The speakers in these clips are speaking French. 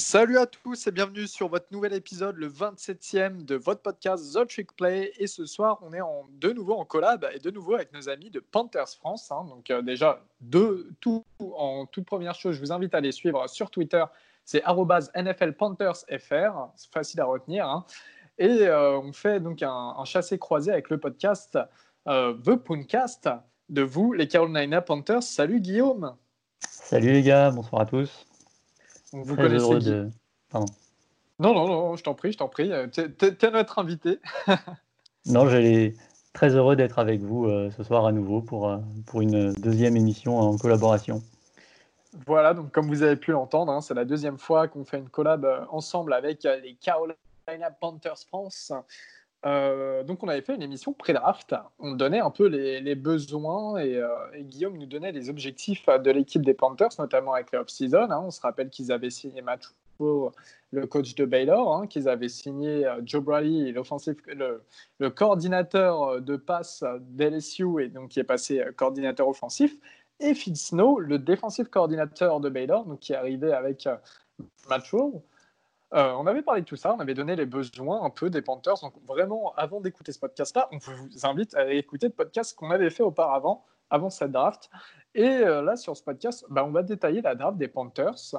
Salut à tous et bienvenue sur votre nouvel épisode, le 27e de votre podcast The Trick Play. Et ce soir, on est de nouveau en collab et de nouveau avec nos amis de Panthers France. hein. Donc euh, déjà, de, tout, en toute première chose, je vous invite à les suivre sur Twitter. C'est arrobase NFL Panthers FR. C'est facile à retenir. hein. Et euh, on fait donc un, un chassé-croisé avec le podcast euh, The Pooncast de vous, les Carolina Panthers. Salut Guillaume Salut les gars, bonsoir à tous. Vous Très connaissez heureux de... Pardon. Non, non, non, je t'en prie, je t'en prie. Euh, T'es notre invité. Non, j'ai très heureux d'être avec vous euh, ce soir à nouveau pour, euh, pour une deuxième émission en collaboration. Voilà, donc comme vous avez pu l'entendre, hein, c'est la deuxième fois qu'on fait une collab euh, ensemble avec les Carolina Panthers France. Euh, donc on avait fait une émission pré-draft. On donnait un peu les, besoins et, euh, et Guillaume nous donnait les objectifs euh, de l'équipe des Panthers, notamment avec les off-season. hein. On se rappelle qu'ils avaient signé Rule, le coach de Baylor, hein, qu'ils avaient signé Joe Brady, le, le coordinateur de passe d'LSU et donc qui est passé coordinateur offensif et Phil Snow, le défensif coordinateur de Baylor, donc qui est arrivé avec Rule. Euh, on avait parlé de tout ça, on avait donné les besoins un peu des Panthers. Donc vraiment, avant d'écouter ce podcast-là, on vous invite à écouter le podcast qu'on avait fait auparavant, avant cette draft. Et euh, là, sur ce podcast, bah, on va détailler la draft des Panthers.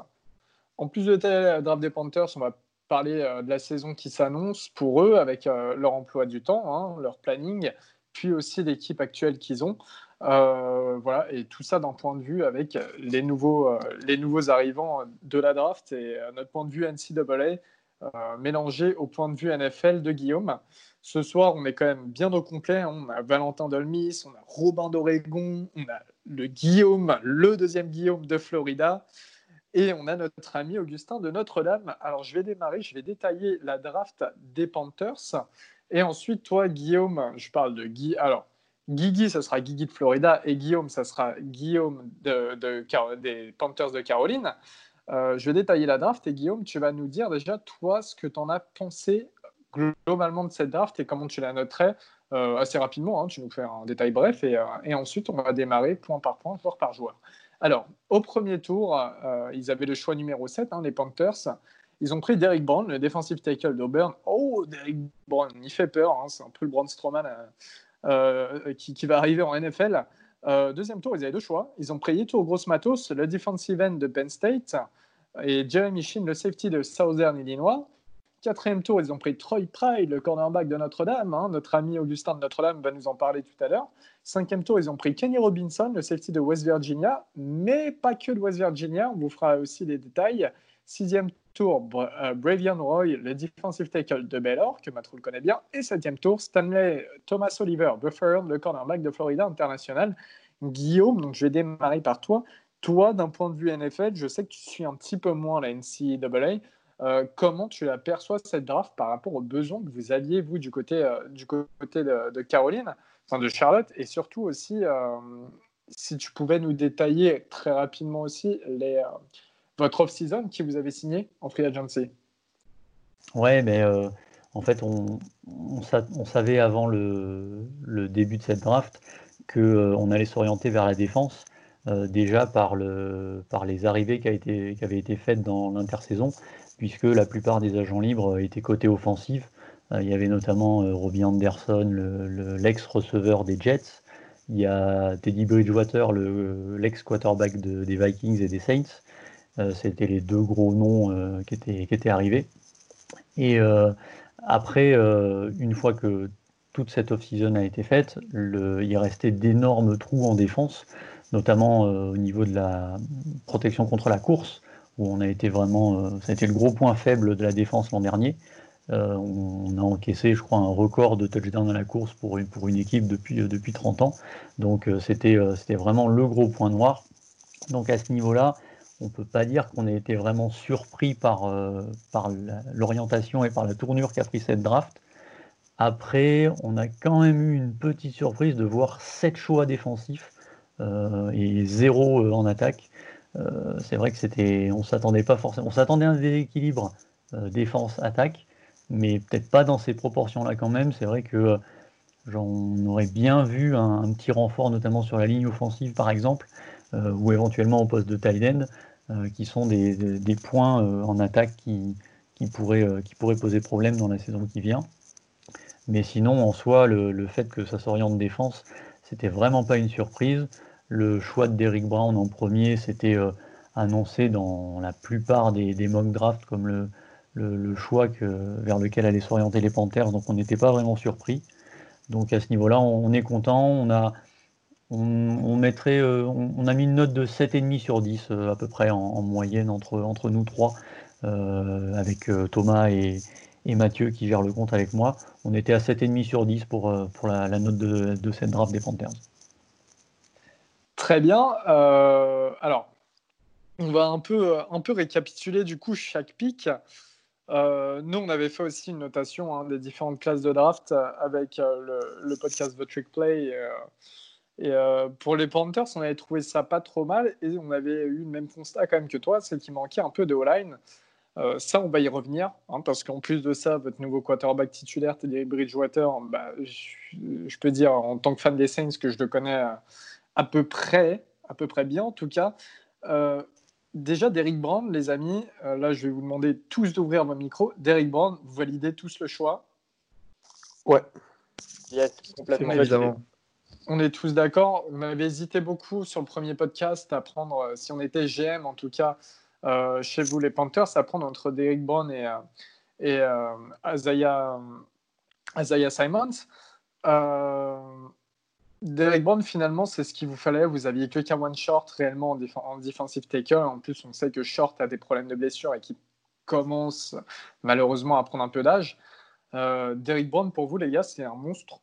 En plus de détailler la draft des Panthers, on va parler euh, de la saison qui s'annonce pour eux, avec leur emploi du temps, hein, leur planning, puis aussi l'équipe actuelle qu'ils ont. Euh, voilà, et tout ça d'un point de vue avec les nouveaux, euh, les nouveaux arrivants de la draft et notre point de vue NCAA euh, mélangé au point de vue NFL de Guillaume. Ce soir, on est quand même bien au complet. hein. On a Valentin Dolmis, on a Robin d'Oregon, on a le Guillaume, le deuxième Guillaume de Florida. Et on a notre ami Augustin de Notre-Dame. Alors, je vais démarrer, je vais détailler la draft des Panthers. Et ensuite, toi, Guillaume, je parle de Guy. Alors, Guigui, ça sera Guigui de Florida. Et Guillaume, ça sera Guillaume des Panthers de Caroline. Euh, je vais détailler la draft. Et Guillaume, tu vas nous dire déjà, toi, ce que tu en as pensé globalement de cette draft et comment tu la noterais euh, assez rapidement. hein. tu nous fais un détail bref. Et, euh, et ensuite, on va démarrer point par point, joueur par joueur. Alors, au premier tour, ils avaient le choix numéro 7, hein, les Panthers. Ils ont pris Derek Brown, le defensive tackle d'Auburn. Oh, Derek Brown, il fait peur. hein, c'est un peu le Braun Strowman qui, qui va arriver en NFL. Euh, deuxième tour, ils avaient deux choix. Ils ont pris Yetur Gross Matos, le defensive end de Penn State, et Jeremy Sheen, le safety de Southern Illinois. Quatrième tour, ils ont pris Troy Pride, le cornerback de Notre-Dame. hein. Notre ami Augustin de Notre-Dame va nous en parler tout à l'heure. Cinquième tour, ils ont pris Kenny Robinson, le safety de West Virginia, mais pas que de West Virginia, on vous fera aussi les détails. Sixième tour, euh, Bravion Roy, le defensive tackle de Baylor, que Matrou le connaît bien. Et septième tour, Stanley Thomas Oliver, Buffer, le cornerback de Florida International. Guillaume, donc je vais démarrer par toi. Toi, d'un point de vue NFL, je sais que tu suis un petit peu moins la NCAA. Euh, comment tu aperçois cette draft par rapport aux besoins que vous aviez, vous, du côté, euh, du côté de, Caroline, enfin de Charlotte, et surtout aussi, si tu pouvais nous détailler très rapidement aussi les, votre off-season qui vous avez signé en free agency. Ouais, mais euh, en fait, on, on, sa- on savait avant le, début de cette draft qu'on allait s'orienter vers la défense, euh, déjà par, le, par les arrivées qui, avaient été faites dans l'intersaison, puisque la plupart des agents libres étaient côté offensif. Euh, il y avait notamment euh, Robbie Anderson, le- le- l'ex-receveur des Jets. Il y a Teddy Bridgewater, le- l'ex-quarterback de- des Vikings et des Saints. Euh, C'était les deux gros noms euh, qui, étaient, qui étaient arrivés. Et euh, après, une fois que toute cette off-season a été faite, le- il restait d'énormes trous en défense, notamment au niveau de la protection contre la course, où on a été vraiment, euh, ça a été le gros point faible de la défense l'an dernier. On a encaissé, je crois, un record de touchdown à la course pour une, pour une équipe depuis, depuis 30 ans. Donc c'était c'était vraiment le gros point noir. Donc à ce niveau-là, on ne peut pas dire qu'on ait été vraiment surpris par, euh, l'orientation et par la tournure qu'a pris cette draft. Après, on a quand même eu une petite surprise de voir 7 choix défensifs euh, et 0 en attaque. Euh, c'est vrai que c'était, on s'attendait pas forcément, on s'attendait à un déséquilibre euh, défense-attaque, mais peut-être pas dans ces proportions-là quand même. C'est vrai que euh, j'en aurais bien vu un, petit renfort, notamment sur la ligne offensive par exemple, euh, ou éventuellement au poste de tight end. Qui sont des, points en attaque qui, pourraient, qui pourraient poser problème dans la saison qui vient. Mais sinon, en soi, le, fait que ça s'oriente défense, c'était vraiment pas une surprise. Le choix de Derrick Brown en premier, c'était annoncé dans la plupart des, mock drafts comme le, le, choix que, vers lequel allaient s'orienter les Panthers, donc on n'était pas vraiment surpris. Donc à ce niveau-là, on, est content. On a, on, mettrait, euh, on, a mis une note de 7,5 sur 10 euh, à peu près en, moyenne entre, entre nous trois, euh, avec Thomas et, Mathieu qui gèrent le compte avec moi. On était à 7,5 sur 10 pour, pour la, note de, de, cette draft des Panthers. Très bien. alors, on va un peu, un peu récapituler du coup chaque pic. nous, on avait fait aussi une notation hein, des différentes classes de draft avec le, le, podcast The Trick Play. Et euh, pour les Panthers, on avait trouvé ça pas trop mal et on avait eu le même constat quand même que toi, c'est qu'il manquait un peu de O-line. Euh, ça, on va y revenir, hein, parce qu'en plus de ça, votre nouveau quarterback titulaire, Teddy Bridgewater, bah, je, peux dire en tant que fan des Saints que je le connais euh, à peu près, à peu près bien en tout cas. déjà, Derrick Brown, les amis, là, je vais vous demander tous d'ouvrir vos micros. Derrick Brown, vous validez tous le choix? Ouais. Yes, complètement. Évidemment on est tous d'accord. On avait hésité beaucoup sur le premier podcast à prendre, euh, si on était GM en tout cas, euh, chez vous les Panthers, à prendre entre Derek Brown et, euh, et Isaiah, Simons. Derek Brown, finalement, c'est ce qu'il vous fallait. Vous aviez que one Short réellement en, en, defensive taker. En plus, on sait que Short a des problèmes de blessure et qu'il commence malheureusement à prendre un peu d'âge. Derek Brown, pour vous, les gars, c'est un monstre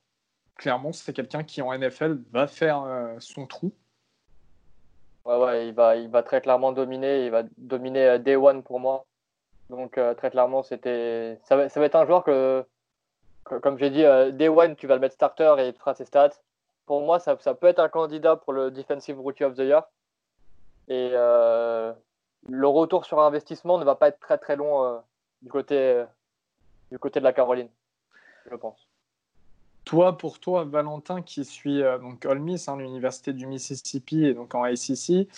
clairement, c'est quelqu'un qui en NFL va faire euh, son trou. Ouais, ouais, il va, il va très clairement dominer. Il va dominer euh, Day One pour moi. Donc, euh, très clairement, c'était, ça, va, être un joueur que, comme j'ai dit, Day One, tu vas le mettre starter et il fera ses stats. Pour moi, ça, ça, peut être un candidat pour le Defensive Rookie of the Year. Et le retour sur investissement ne va pas être très très long du, côté, du côté de la Caroline, je pense. Toi, pour toi, Valentin, qui suit euh, donc Ole Miss, hein, l'université du Mississippi et donc en ACC,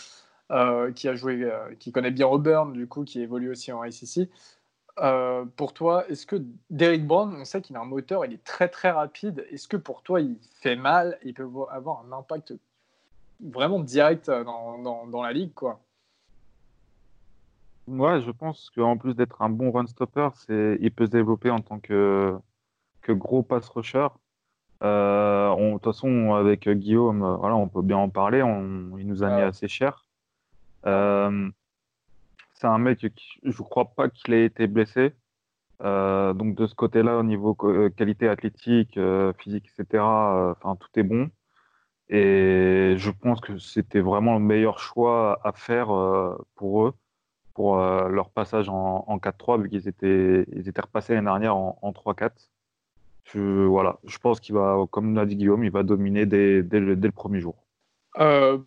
euh, qui a joué, euh, qui connaît bien Auburn, du coup, qui évolue aussi en ACC. pour toi, est-ce que Derrick Brown, on sait qu'il a un moteur, il est très très rapide. Est-ce que pour toi, il fait mal Il peut avoir un impact vraiment direct dans, dans, la ligue, quoi? Ouais, je pense qu'en plus d'être un bon run stopper, il peut se développer en tant que, que gros pass rusher. Euh, de toute façon, avec Guillaume, euh, voilà, on peut bien en parler. il nous a mis assez cher. Euh, c'est un mec qui, je crois pas qu'il ait été blessé. donc de ce côté-là, au niveau qualité athlétique, physique, etc., enfin tout est bon. Et je pense que c'était vraiment le meilleur choix à faire pour eux, pour leur passage en, 4-3, vu qu'ils étaient, ils étaient repassés l'année dernière en, en 3-4. Je, voilà, je pense qu'il va, comme l'a dit Guillaume, il va dominer dès, dès, le, premier jour. Euh,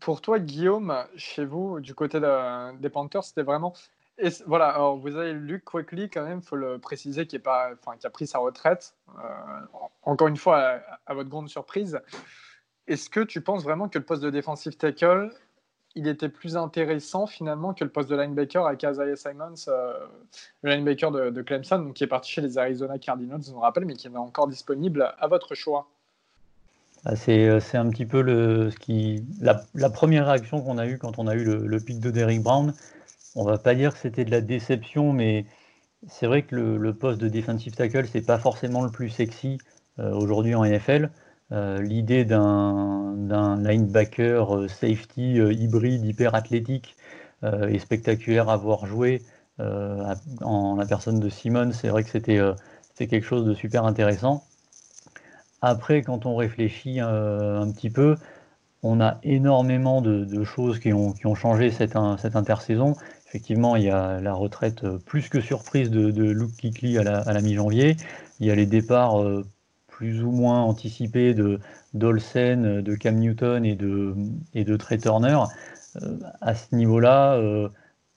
pour toi, Guillaume, chez vous, du côté des Panthers, c'était vraiment. Et voilà, alors vous avez Luke Quickly, quand même, il faut le préciser, qui, est pas, enfin, qui a pris sa retraite. Euh, encore une fois, à, à, votre grande surprise. Est-ce que tu penses vraiment que le poste de defensive tackle il était plus intéressant finalement que le poste de linebacker avec Isaiah Simons, euh, le linebacker de, Clemson, qui est parti chez les Arizona Cardinals, je me rappelle, mais qui est encore disponible à votre choix. Ah, euh, c'est un petit peu le, la, première réaction qu'on a eue quand on a eu le, pic de Derrick Brown. On va pas dire que c'était de la déception, mais c'est vrai que le, poste de defensive tackle, c'est pas forcément le plus sexy euh, aujourd'hui en NFL. Euh, l'idée d'un linebacker euh, safety euh, hybride, hyper athlétique et spectaculaire à voir jouer en la personne de Simon, c'est vrai que c'était quelque chose de super intéressant. Après, quand on réfléchit un petit peu, on a énormément de, choses qui ont, qui ont, changé cette, cette, intersaison. Effectivement, il y a la retraite plus que surprise de, de Luke Kikli à la, la mi-janvier. Il y a les départs plus ou moins anticipé de d'Olsen, de Cam Newton et de, et de Trey Turner. Euh, à ce niveau-là, euh,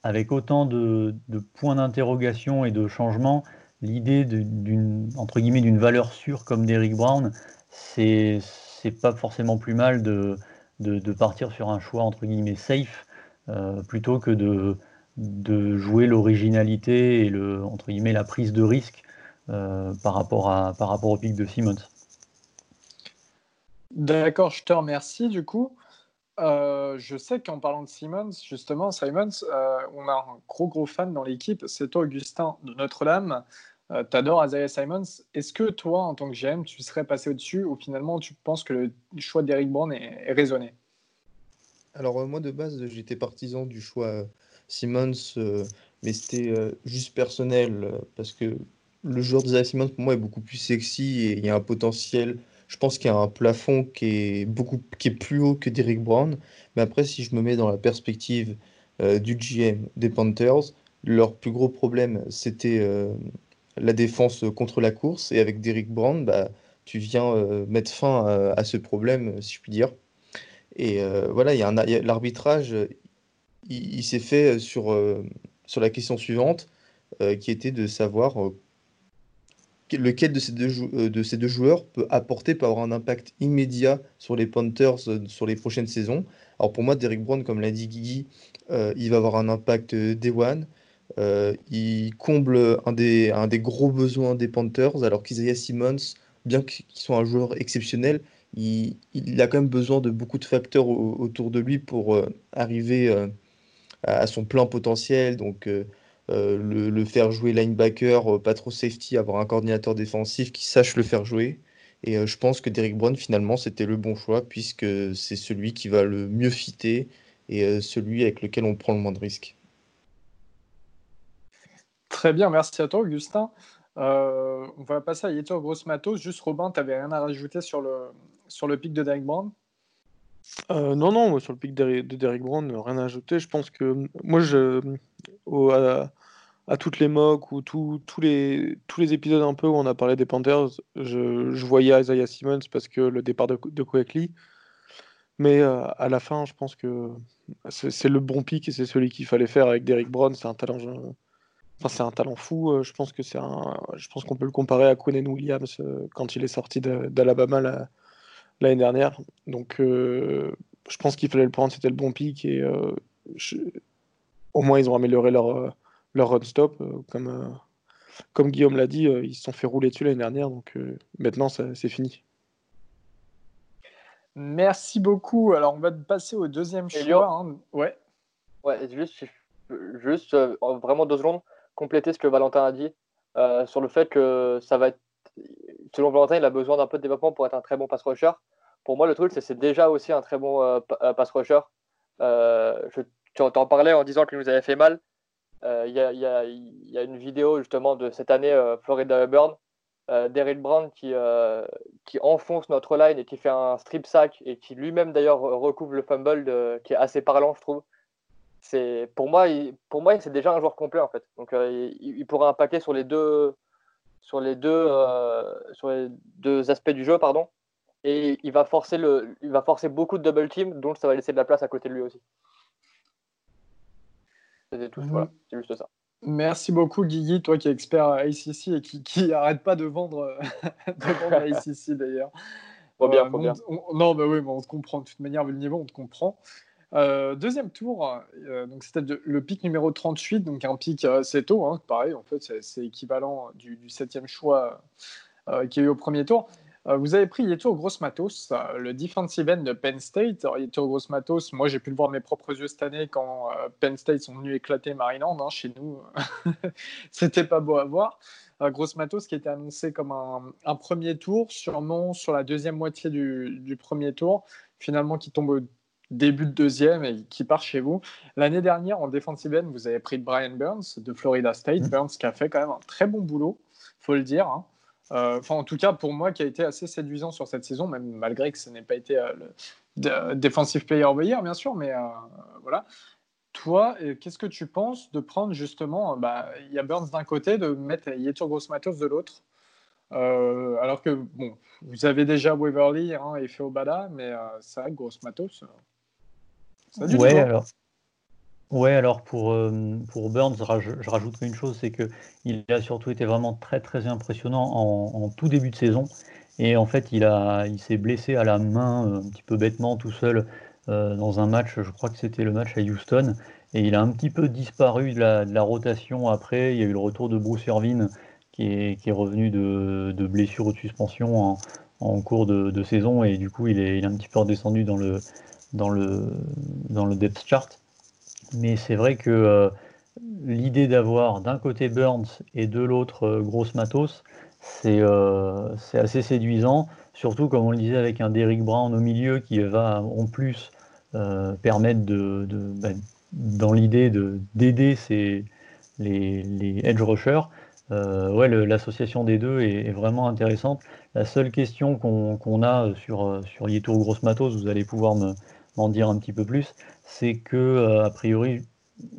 avec autant de, points d'interrogation et de changements, l'idée d'une entre guillemets d'une valeur sûre comme Derrick Brown, c'est c'est pas forcément plus mal de, de, partir sur un choix entre guillemets safe plutôt que de, de jouer l'originalité et le, entre guillemets, la prise de risque par, rapport à, par rapport au pic de Simmons. D'accord, je te remercie du coup. Euh, je sais qu'en parlant de Simmons, justement, Simons, euh, on a un gros gros fan dans l'équipe, c'est toi Augustin de Notre-Dame. Euh, tu adores Isaiah Simons. Est-ce que toi, en tant que GM, tu serais passé au-dessus ou finalement tu penses que le choix d'Eric Brown est, raisonné? Alors moi de base, j'étais partisan du choix Simmons, mais c'était juste personnel parce que le joueur d'Isaiah Simmons pour moi est beaucoup plus sexy et il y a un potentiel je pense qu'il y a un plafond qui est, beaucoup, qui est plus haut que Derrick Brown. Mais après, si je me mets dans la perspective euh, du GM des Panthers, leur plus gros problème, c'était euh, la défense contre la course. Et avec Derrick Brown, bah, tu viens euh, mettre fin à, ce problème, si je puis dire. Et voilà, il y a l'arbitrage, il, il s'est fait sur, sur la question suivante, qui était de savoir lequel de ces, deux euh, de ces deux joueurs peut apporter, peut avoir un impact immédiat sur les Panthers euh, sur les prochaines saisons. Alors pour moi, Derek Brown, comme l'a dit Guigui, euh, il va avoir un impact day one. il comble un des, gros besoins des Panthers, alors qu'Isaiah Simmons, bien qu'il soit un joueur exceptionnel, il, il, a quand même besoin de beaucoup de facteurs autour de lui pour arriver à, son plein potentiel. Donc euh, le, faire jouer linebacker, euh, pas trop safety, avoir un coordinateur défensif qui sache le faire jouer. Et euh, je pense que Derrick Brown, finalement, c'était le bon choix, puisque c'est celui qui va le mieux fitter et celui avec lequel on prend le moins de risques. Très bien, merci à toi, Augustin. on va passer à Yetur Gross Matos. Juste, Robin, tu n'avais rien à rajouter sur le, sur le pic de Derrick Brown? Non, non, sur le pic de Derrick Brown, rien à ajouter. Je pense que moi, je, à, toutes les mocks ou tous les, épisodes un peu où on a parlé des Panthers, je, voyais Isaiah Simmons parce que le départ de, de Lee. Mais euh, à la fin, je pense que c'est le bon pic et c'est celui qu'il fallait faire avec Derrick Brown. C'est un talent, fou. Euh, je pense que c'est je pense qu'on peut le comparer à Quinn Williams euh, quand il est sorti d'Alabama l'année dernière. Donc, je pense qu'il fallait le prendre. C'était le bon pic et au moins ils ont amélioré leur, euh, leur run stop. Euh, comme, euh, comme Guillaume l'a dit, ils se sont fait rouler dessus l'année dernière, donc maintenant c'est fini. Merci beaucoup. Alors on va passer au deuxième choix. Hein. Ouais. Ouais, juste, juste vraiment deux secondes, compléter ce que Valentin a dit sur le fait que ça va être. Selon Valentin, il a besoin d'un peu de développement pour être un très bon pass rusher. Pour moi, le truc, c'est c'est déjà aussi un très bon pass rusher. je tu en parlais en disant qu'il nous avait fait mal. Euh, il y, a, une vidéo justement de cette année euh, Florida Burn, euh, Daryl Brown qui, enfonce notre line et qui fait un strip sack et qui lui-même d'ailleurs recouvre le fumble qui est assez parlant, je trouve. Pour moi, pour moi, c'est déjà un joueur complet en fait. Donc il, il, pourra impacter sur les deux, sur les deux, sur les deux aspects du jeu, pardon. Et il va forcer le, il va forcer beaucoup de double team, donc ça va laisser de la place à côté de lui aussi. Mhm. c'est juste ça. Merci beaucoup, Guigui, toi qui es expert à ACC et qui, qui arrête pas de vendre, de vendre ACC d'ailleurs. bien, euh, bien. non, bah oui, on te comprend. De toute manière, vu le niveau, on te comprend. Euh, deuxième tour, euh, c'était le pic numéro 38, donc un pic assez tôt, hein, pareil, en fait, c'est équivalent du, du, septième choix qui a eu au premier tour. Euh, vous avez pris Yetur Gross-Matos, euh, le defensive end de Penn State. Yetur Gross-Matos, moi j'ai pu le voir de mes propres yeux cette année quand euh, Penn State sont venus éclater Maryland hein, chez nous. C'était pas beau à voir. Gross-Matos qui était annoncé comme un, premier tour, sûrement sur la deuxième moitié du, premier tour, finalement qui tombe au début de deuxième et qui part chez vous. L'année dernière, en defensive end, vous avez pris Brian Burns de Florida State. Mmh. Burns qui a fait quand même un très bon boulot, faut le dire. Hein. Euh, enfin, en tout cas, pour moi, qui a été assez séduisant sur cette saison, même malgré que ce n'ait pas été euh, le Defensive Player of the Year, bien sûr, mais euh, voilà. Toi, qu'est-ce que tu penses de prendre justement, bah, il y a Burns d'un côté, de mettre Yetur Grossmatos de l'autre? Alors que, bon, vous avez déjà Waverly hein, et Feobada, mais que Grossmatos, ça ouais, alors, Ouais, alors pour, euh, pour Burns, je, rajouterai une chose, c'est qu'il a surtout été vraiment très très impressionnant en, tout début de saison. Et en fait, il, a, il s'est blessé à la main euh, un petit peu bêtement tout seul dans un match, je crois que c'était le match à Houston, et il a un petit peu disparu de la, rotation après. Il y a eu le retour de Bruce Irvin qui est, revenu de, de, blessure ou de suspension en, cours de, saison, et du coup il est, un petit peu redescendu dans le, dans le, dans le depth chart. Mais c'est vrai que l'idée d'avoir d'un côté Burns et de l'autre euh, Grosse Matos, euh, c'est assez séduisant, surtout comme on le disait avec un Derrick Brown au milieu qui va en plus euh, permettre de, bah, dans l'idée d'aider les, les, edge rushers. ouais, l'association des deux est, vraiment intéressante. La seule question qu'on a sur, sur Yetour Grosse Matos, vous allez pouvoir m'en dire un petit peu plus, c'est que, a priori,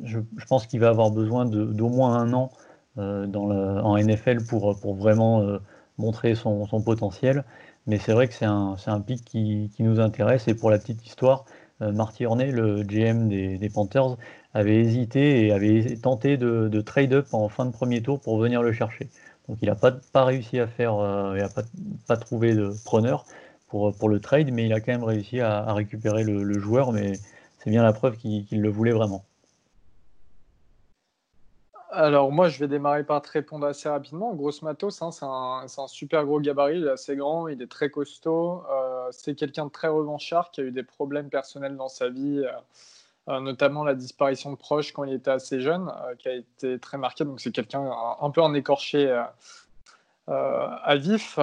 je, pense qu'il va avoir besoin d'au moins un an euh, dans en NFL pour, pour vraiment euh, montrer son, potentiel. Mais c'est vrai que c'est un, un, pic qui, qui, nous intéresse. Et pour la petite histoire, euh, Marty Hornet, le GM des, Panthers, avait hésité et avait tenté de, trade up en fin de premier tour pour venir le chercher. Donc il n'a pas, pas réussi à faire, il n'a pas, pas trouvé de preneur pour, pour le trade, mais il a quand même réussi à, récupérer le, joueur. Mais c'est bien la preuve qu'il le voulait vraiment. Alors moi, je vais démarrer par te répondre assez rapidement. Grosse matos, c'est un, super gros gabarit, il est assez grand, il est très costaud. Euh, c'est quelqu'un de très revanchard qui a eu des problèmes personnels dans sa vie, euh, euh, notamment la disparition de proches quand il était assez jeune, qui a été très marqué. Donc c'est quelqu'un un, peu en écorché à vif,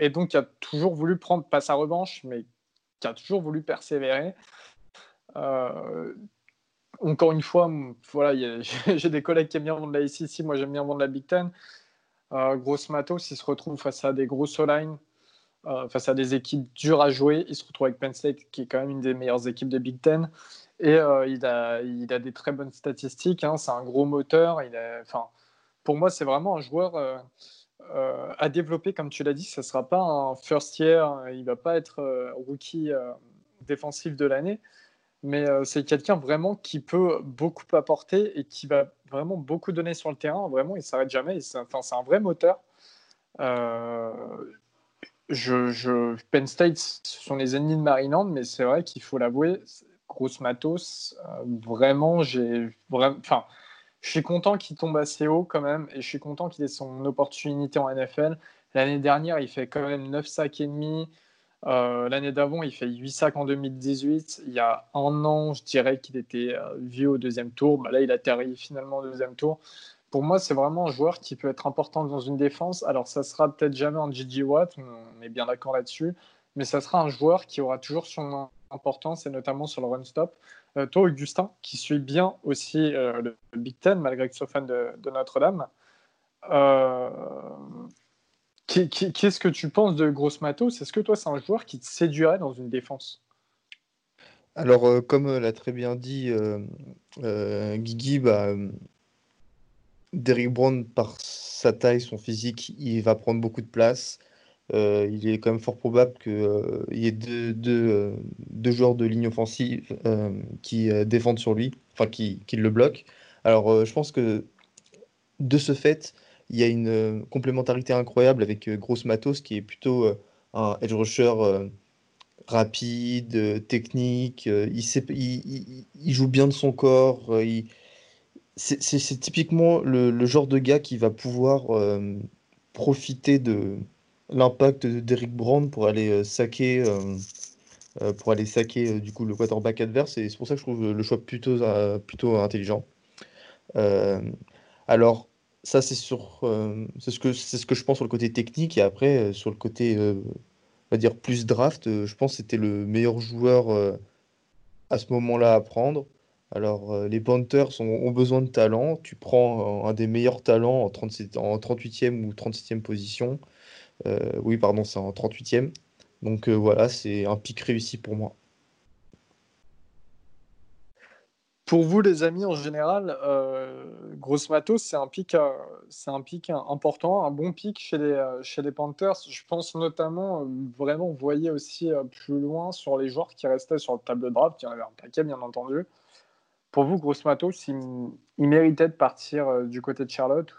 et donc qui a toujours voulu prendre pas sa revanche, mais qui a toujours voulu persévérer encore une fois, voilà, j'ai des collègues qui aiment bien vendre la SEC, moi j'aime bien vendre la Big Ten. Euh, grosse matos, il se retrouve face à des grosses line, euh, face à des équipes dures à jouer. Il se retrouve avec Penn State, qui est quand même une des meilleures équipes de Big Ten. Et euh, il, a, il a des très bonnes statistiques. Hein. c'est un gros moteur. Il enfin, pour moi, c'est vraiment un joueur à développer, comme tu l'as dit. Ce ne sera pas un first year. Il ne va pas être rookie défensif de l'année mais euh, c'est quelqu'un vraiment qui peut beaucoup apporter et qui va vraiment beaucoup donner sur le terrain. Vraiment, il s'arrête jamais. C'est un vrai moteur. Euh, je, Penn State, ce sont les ennemis de Maryland, mais c'est vrai qu'il faut l'avouer, grosse matos. Euh, vraiment, j'ai enfin, je suis content qu'il tombe assez haut quand même, et je suis content qu'il ait son opportunité en NFL. L'année dernière, il fait quand même 9 sacs et demi. Euh, l'année d'avant, il fait 8 sacs en 2018. Il y a un an, je dirais qu'il était euh, vieux au deuxième tour. Bah, là, il a atterri finalement au deuxième tour. Pour moi, c'est vraiment un joueur qui peut être important dans une défense. Alors, ça sera peut-être jamais un Gigi Watt, on est bien d'accord là-dessus, mais ça sera un joueur qui aura toujours son importance, et notamment sur le run-stop. Euh, toi, Augustin, qui suit bien aussi le Big Ten, malgré que tu sois fan de, Notre-Dame, Qu'est-ce que tu penses de Gross Matos Est-ce que toi, c'est un joueur qui te séduirait dans une défense? Alors, euh, comme euh, l'a très bien dit euh, Guigui, bah, Derrick Brown, par sa taille, son physique, il va prendre beaucoup de place. Il est quand même fort probable qu'il y ait deux, joueurs de ligne offensive qui défendent sur lui, enfin qui, qui le bloquent. Alors, je pense que de ce fait, il y a une euh, complémentarité incroyable avec euh, Gross Matos, qui est plutôt euh, un edge rusher rapide, technique. Il, joue bien de son corps. c'est typiquement le, genre de gars qui va pouvoir profiter de l'impact d'Eric Brown pour aller saquer, pour aller saquer du coup le quarterback adverse. Et c'est pour ça que je trouve le choix plutôt, plutôt intelligent. alors, ça, c'est euh, ce que ce que je pense sur le côté technique et après euh, sur le côté, euh, on va dire plus draft, je pense que c'était le meilleur joueur à ce moment-là à prendre. Alors les Panthers ont, besoin de talent. Tu prends un des meilleurs talents en, 37, en 38e ou 37e position. Oui, pardon, c'est en 38e. Donc voilà, c'est un pic réussi pour moi. Pour vous, les amis, en général, euh, Grosse Matos, c'est un pic, euh, c'est un pic important, un bon pic chez les, euh, chez les Panthers. Je pense notamment, euh, vraiment, vous voyez aussi plus loin sur les joueurs qui restaient sur le tableau de draft. Il y en avait un paquet, bien entendu. Pour vous, Grosse Matos, il, méritait de partir du côté de Charlotte.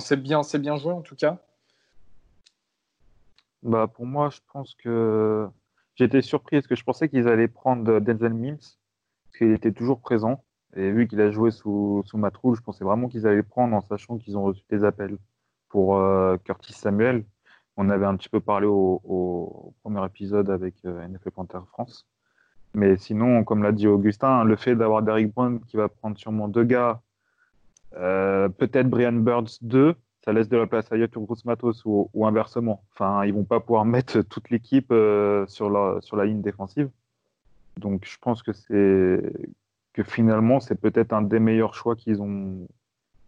C'est bien, c'est bien joué en tout cas. Bah, pour moi, je pense que J'étais surpris parce que je pensais qu'ils allaient prendre Denzel Mims, parce qu'il était toujours présent. Et vu qu'il a joué sous, sous Matroul, je pensais vraiment qu'ils allaient prendre en sachant qu'ils ont reçu des appels pour euh, Curtis Samuel. On avait un petit peu parlé au, premier épisode avec euh, NFL Panther France. Mais sinon, comme l'a dit Augustin, le fait d'avoir Derrick Brown qui va prendre sûrement deux gars, euh, peut-être Brian Birds 2, ça laisse de la place à Yatur Matos ou, inversement. Enfin, ils vont pas pouvoir mettre toute l'équipe euh, sur, la, ligne défensive. Donc, je pense que finalement, c'est peut-être un des meilleurs choix qu'ils ont,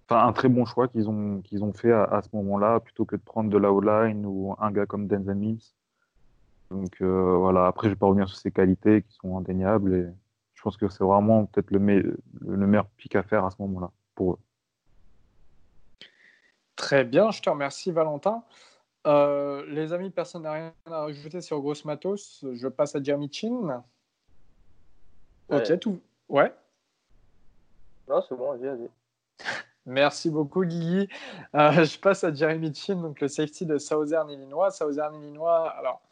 enfin un très bon choix qu'ils ont fait à, ce moment-là, plutôt que de prendre de la ou un gars comme Denzel Mims. Donc euh, voilà, après je vais pas revenir sur ses qualités qui sont indéniables et je pense que c'est vraiment peut-être le, le meilleur pic à faire à ce moment-là pour eux. Très bien, je te remercie Valentin. Euh, les amis, personne n'a rien à rajouter sur Gross Matos. Je passe à Jeremy Chin. Ouais. Ok, tout. Ouais. Non, c'est bon, vas-y, vas-y. Merci beaucoup, Guigui. Euh, je passe à Jeremy Chin, donc le safety de Southern Illinois. Southern Illinois, alors,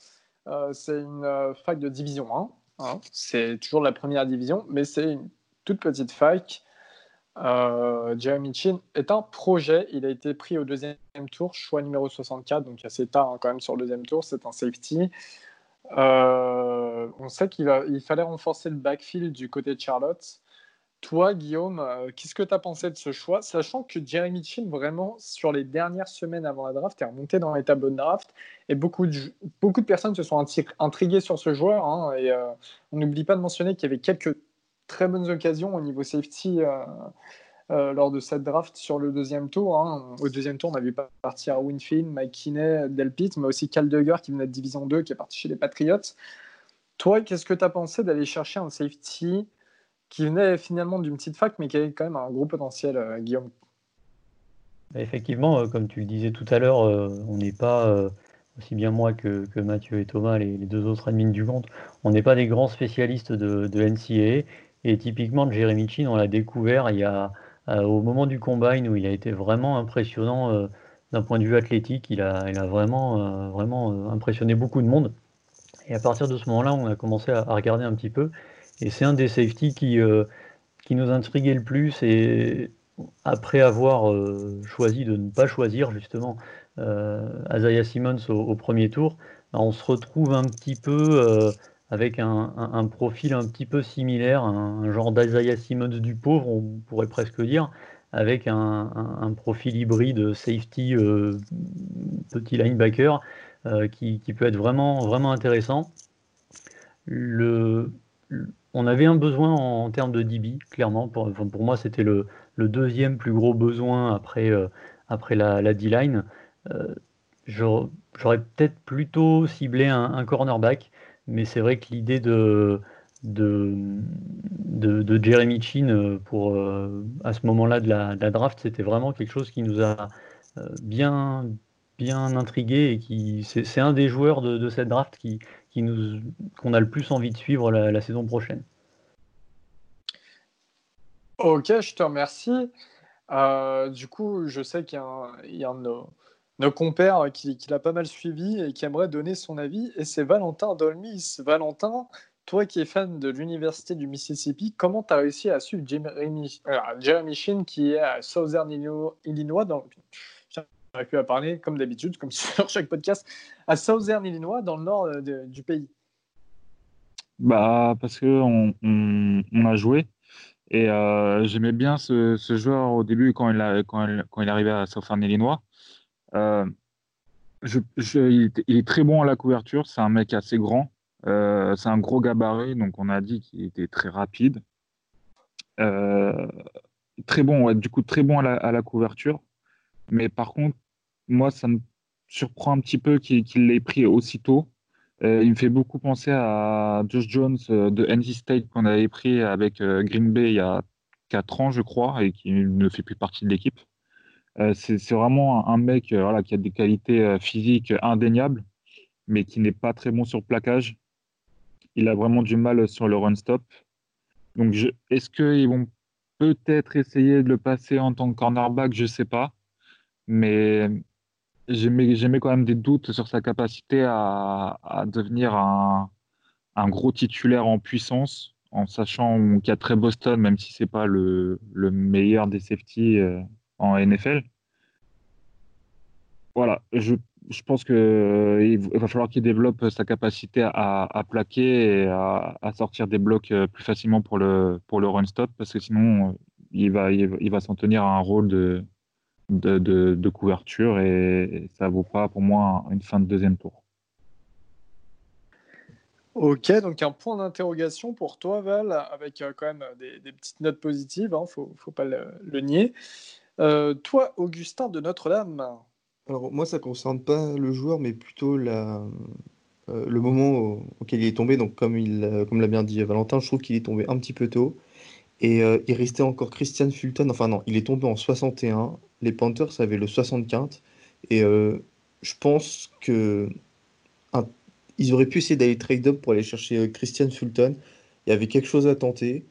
euh, c'est une fac de division 1. Hein. C'est toujours la première division, mais c'est une toute petite fac. Euh, Jeremy Chin est un projet. Il a été pris au deuxième tour, choix numéro 64, donc assez tard hein, quand même sur le deuxième tour. C'est un safety. Euh, on sait qu'il il fallait renforcer le backfield du côté de Charlotte. Toi, Guillaume, euh, qu'est-ce que tu as pensé de ce choix, sachant que Jeremy Chin, vraiment, sur les dernières semaines avant la draft, est remonté dans les tableaux de draft, et beaucoup de, beaucoup de personnes se sont intriguées sur ce joueur, hein, et on n'oublie pas de mentionner qu'il y avait quelques très bonnes occasions au niveau safety euh, euh, lors de cette draft sur le deuxième tour. Hein. Au deuxième tour, on a vu partir Winfield, Mike Kinney, Delpit, mais aussi Cal Duggar qui venait de Division 2, qui est parti chez les Patriots. Toi, qu'est-ce que tu as pensé d'aller chercher un safety qui venait finalement d'une petite fac, mais qui avait quand même un gros potentiel, euh, Guillaume? Effectivement, euh, comme tu le disais tout à l'heure, on n'est pas, aussi bien moi que, que, Mathieu et Thomas, les, les deux autres admins du compte, on n'est pas des grands spécialistes de, de NCAA. Et typiquement, Jeremy Chin, on l'a découvert il y a, euh, au moment du combine où il a été vraiment impressionnant euh, d'un point de vue athlétique. Il a, vraiment, euh, vraiment impressionné beaucoup de monde. Et à partir de ce moment-là, on a commencé à, regarder un petit peu. Et c'est un des safety qui, qui nous intriguait le plus. Et après avoir choisi de ne pas choisir justement euh, Isaiah Simmons au, premier tour, ben, on se retrouve un petit peu avec un, profil un petit peu similaire, un, genre d'Isaiah Simmons du pauvre, on pourrait presque dire, avec un, profil hybride safety euh, petit linebacker euh, qui, peut être vraiment, vraiment intéressant. On avait un besoin en, termes de DB, clairement. Pour, moi, c'était le, deuxième plus gros besoin après, euh, après la, la D-line. Euh, J'aurais peut-être plutôt ciblé un, cornerback, mais c'est vrai que l'idée de, de, de, Jeremy Chin pour, euh, à ce moment-là de la, draft, c'était vraiment quelque chose qui nous a euh, bien, bien intrigué et qui c'est un des joueurs de, cette draft qui, qui nous qu'on a le plus envie de suivre la, saison prochaine. Ok, je te remercie. Euh, du coup, je sais qu'il y, y, a nos compères qui, qui l'a pas mal suivi et qui aimerait donner son avis, et c'est Valentin Dolmis. Valentin, toi qui es fan de l'Université du Mississippi, comment tu as réussi à suivre Jeremy, euh, Jeremy Sheen qui est à Southern Illinois, dans, j'aurais pu à parler comme d'habitude, comme sur chaque podcast, à Southern Illinois, dans le nord de, du pays? Bah, Parce qu'on on, a joué et euh, j'aimais bien ce, joueur au début quand il, a, quand, quand il arrivait à Southern Illinois. Euh, il, est très bon à la couverture, c'est un mec assez grand. Euh, c'est un gros gabarit, donc on a dit qu'il était très rapide. Euh, très bon, ouais, du coup, très bon à la, couverture. Mais par contre, moi, ça me surprend un petit peu qu'il qu l'ait pris aussitôt. Euh, il me fait beaucoup penser à Josh Jones de NC State qu'on avait pris avec Green Bay il y a 4 ans, je crois, et qui ne fait plus partie de l'équipe. C'est vraiment un mec voilà, qui a des qualités physiques indéniables, mais qui n'est pas très bon sur plaquage il a vraiment du mal sur le run stop. Donc, est-ce qu'ils vont peut-être essayer de le passer en tant que cornerback? Je ne sais pas. Mais j'ai quand même des doutes sur sa capacité à, à devenir un, un gros titulaire en puissance, en sachant qu'il y a très Boston, même si c'est pas le, le, meilleur des safety en NFL. Voilà, je je pense qu'il euh, va falloir qu'il développe sa capacité à, plaquer et à, sortir des blocs euh, plus facilement pour le, pour le run stop parce que sinon euh, il va, il va s'en tenir à un rôle de, de, de, couverture et, ça vaut pas pour moi une fin de deuxième tour. Ok, donc un point d'interrogation pour toi, Val, avec quand même des, petites notes positives, il hein, ne faut, faut, pas le, le nier. Toi, Augustin de Notre-Dame, alors moi, ça concerne pas le joueur, mais plutôt euh, le moment auquel il est tombé. Donc comme comme l'a bien dit Valentin, je trouve qu'il est tombé un petit peu tôt. Et euh, il restait encore Christian Fulton. Enfin non, il est tombé en 61. Les Panthers avaient le 75. Et euh, je pense que ils auraient pu essayer d'aller trade up pour aller chercher Christian Fulton. Il y avait quelque chose à tenter.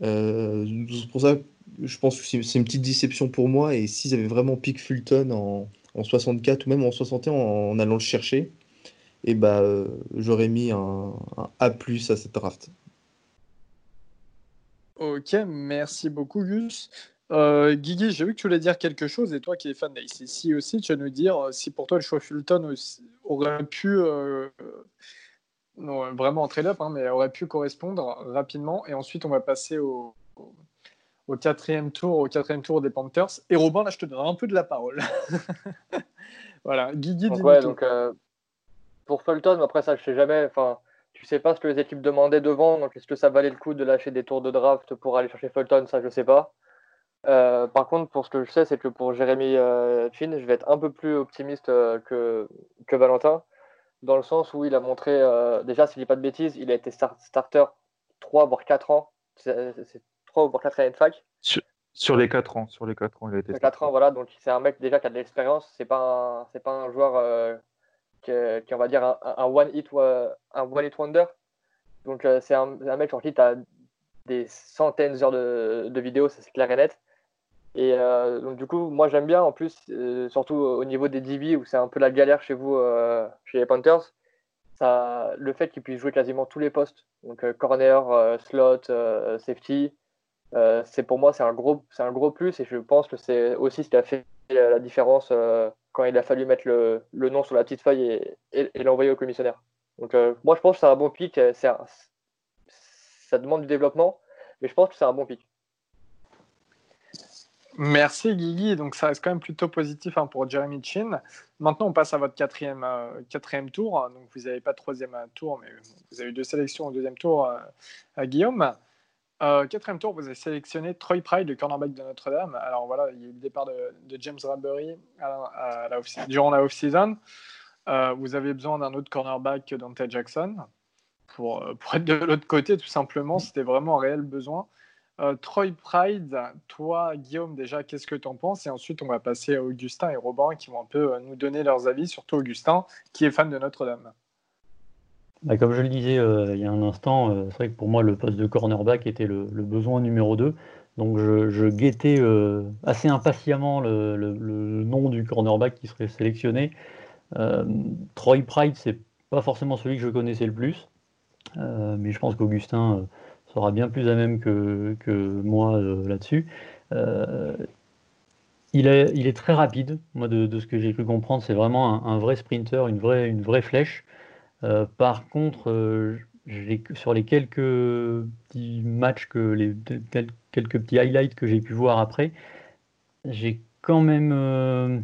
c'est pour ça je pense que c'est une petite déception pour moi. Et s'ils avaient vraiment pick Fulton en en 64 ou même en 61 en, allant le chercher, et bah, euh, j'aurais mis un, A à cette draft. Ok, merci beaucoup Gus. Euh, Guigui, j'ai vu que tu voulais dire quelque chose et toi qui es fan d'ACC aussi, tu vas nous dire euh, si pour toi le choix Fulton aurait pu, non, vraiment en trade-up, hein, mais aurait pu correspondre rapidement. Et ensuite, on va passer au, au quatrième tour, au quatrième tour des Panthers. Et Robin, là, je te donnerai un peu de la parole. voilà, Guigui, donc, ouais, donc euh, pour Fulton, après ça, je sais jamais. Enfin, tu sais pas ce que les équipes demandaient devant. Donc, est-ce que ça valait le coup de lâcher des tours de draft pour aller chercher Fulton? Ça, je sais pas. Euh, par contre, pour ce que je sais, c'est que pour Jérémy euh, Chin, je vais être un peu plus optimiste que, que Valentin, dans le sens où il a montré, déjà, s'il dit pas de bêtises, il a été starter 3 voire 4 ans. C'est 3 ou pour 4 années de fac. Sur, les 4 ans, sur les 4 ans, il a été. 4 ans, voilà, donc c'est un mec déjà qui a de l'expérience, c'est pas c'est pas un joueur euh, qui, on va dire un, one hit un one hit wonder. Donc euh, c'est un, un, mec sur qui tu as des centaines d'heures de, de vidéos, c'est clair et net. Et euh, donc du coup, moi j'aime bien en plus, surtout au niveau des DB où c'est un peu la galère chez vous, chez les Panthers, ça, le fait qu'il puisse jouer quasiment tous les postes, donc corner, slot, safety, euh, c'est pour moi c'est un gros c'est un gros plus et je pense que c'est aussi ce qui a fait la différence euh, quand il a fallu mettre le, le, nom sur la petite feuille et, l'envoyer au commissionnaire. Donc euh, moi je pense que c'est un bon pic, ça demande du développement, mais je pense que c'est un bon pic. Merci Guigui, donc ça reste quand même plutôt positif hein, pour Jeremy Chin. Maintenant on passe à votre quatrième, quatrième tour, donc vous n'avez pas troisième tour, mais vous avez eu deux sélections au deuxième tour à Guillaume. Euh, quatrième tour, vous avez sélectionné Troy Pride, le cornerback de Notre-Dame. Alors voilà, il y a eu le départ de, James Radbury durant la off-season. Euh, vous avez besoin d'un autre cornerback, Dante Jackson, pour, euh, pour être de l'autre côté, tout simplement. C'était vraiment un réel besoin. Troy Pride, toi, Guillaume, déjà, qu'est-ce que tu en penses? Et ensuite, on va passer à Augustin et Robin qui vont un peu nous donner leurs avis, surtout Augustin, qui est fan de Notre-Dame. Bah, comme je le disais euh, il y a un instant, euh, c'est vrai que pour moi le poste de cornerback était le, besoin numéro 2. Donc je, guettais euh, assez impatiemment le, nom du cornerback qui serait sélectionné. Troy Pride, c'est pas forcément celui que je connaissais le plus, mais je pense qu'Augustin sera bien plus à même que, moi là-dessus. Il est, très rapide, moi de, ce que j'ai pu comprendre, c'est vraiment un, vrai sprinter, une vraie flèche. Euh, par contre, euh, sur les quelques petits matchs, que les, quelques petits highlights que j'ai pu voir après, j'ai quand même, euh,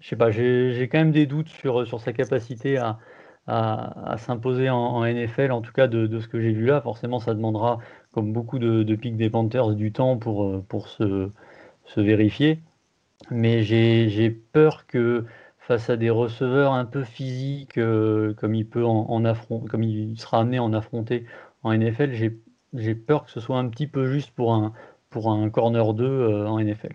je sais pas, j'ai quand même des doutes sur, sur sa capacité à, à, s'imposer en, NFL, en tout cas de, ce que j'ai vu là. Forcément, ça demandera, comme beaucoup de, de pics des Panthers, du temps pour, pour se, se vérifier. Mais j'ai peur que face à des receveurs un peu physiques, euh, comme il peut en, comme il sera amené à en affronter en NFL, j'ai peur que ce soit un petit peu juste pour un, pour un corner 2 euh, en NFL.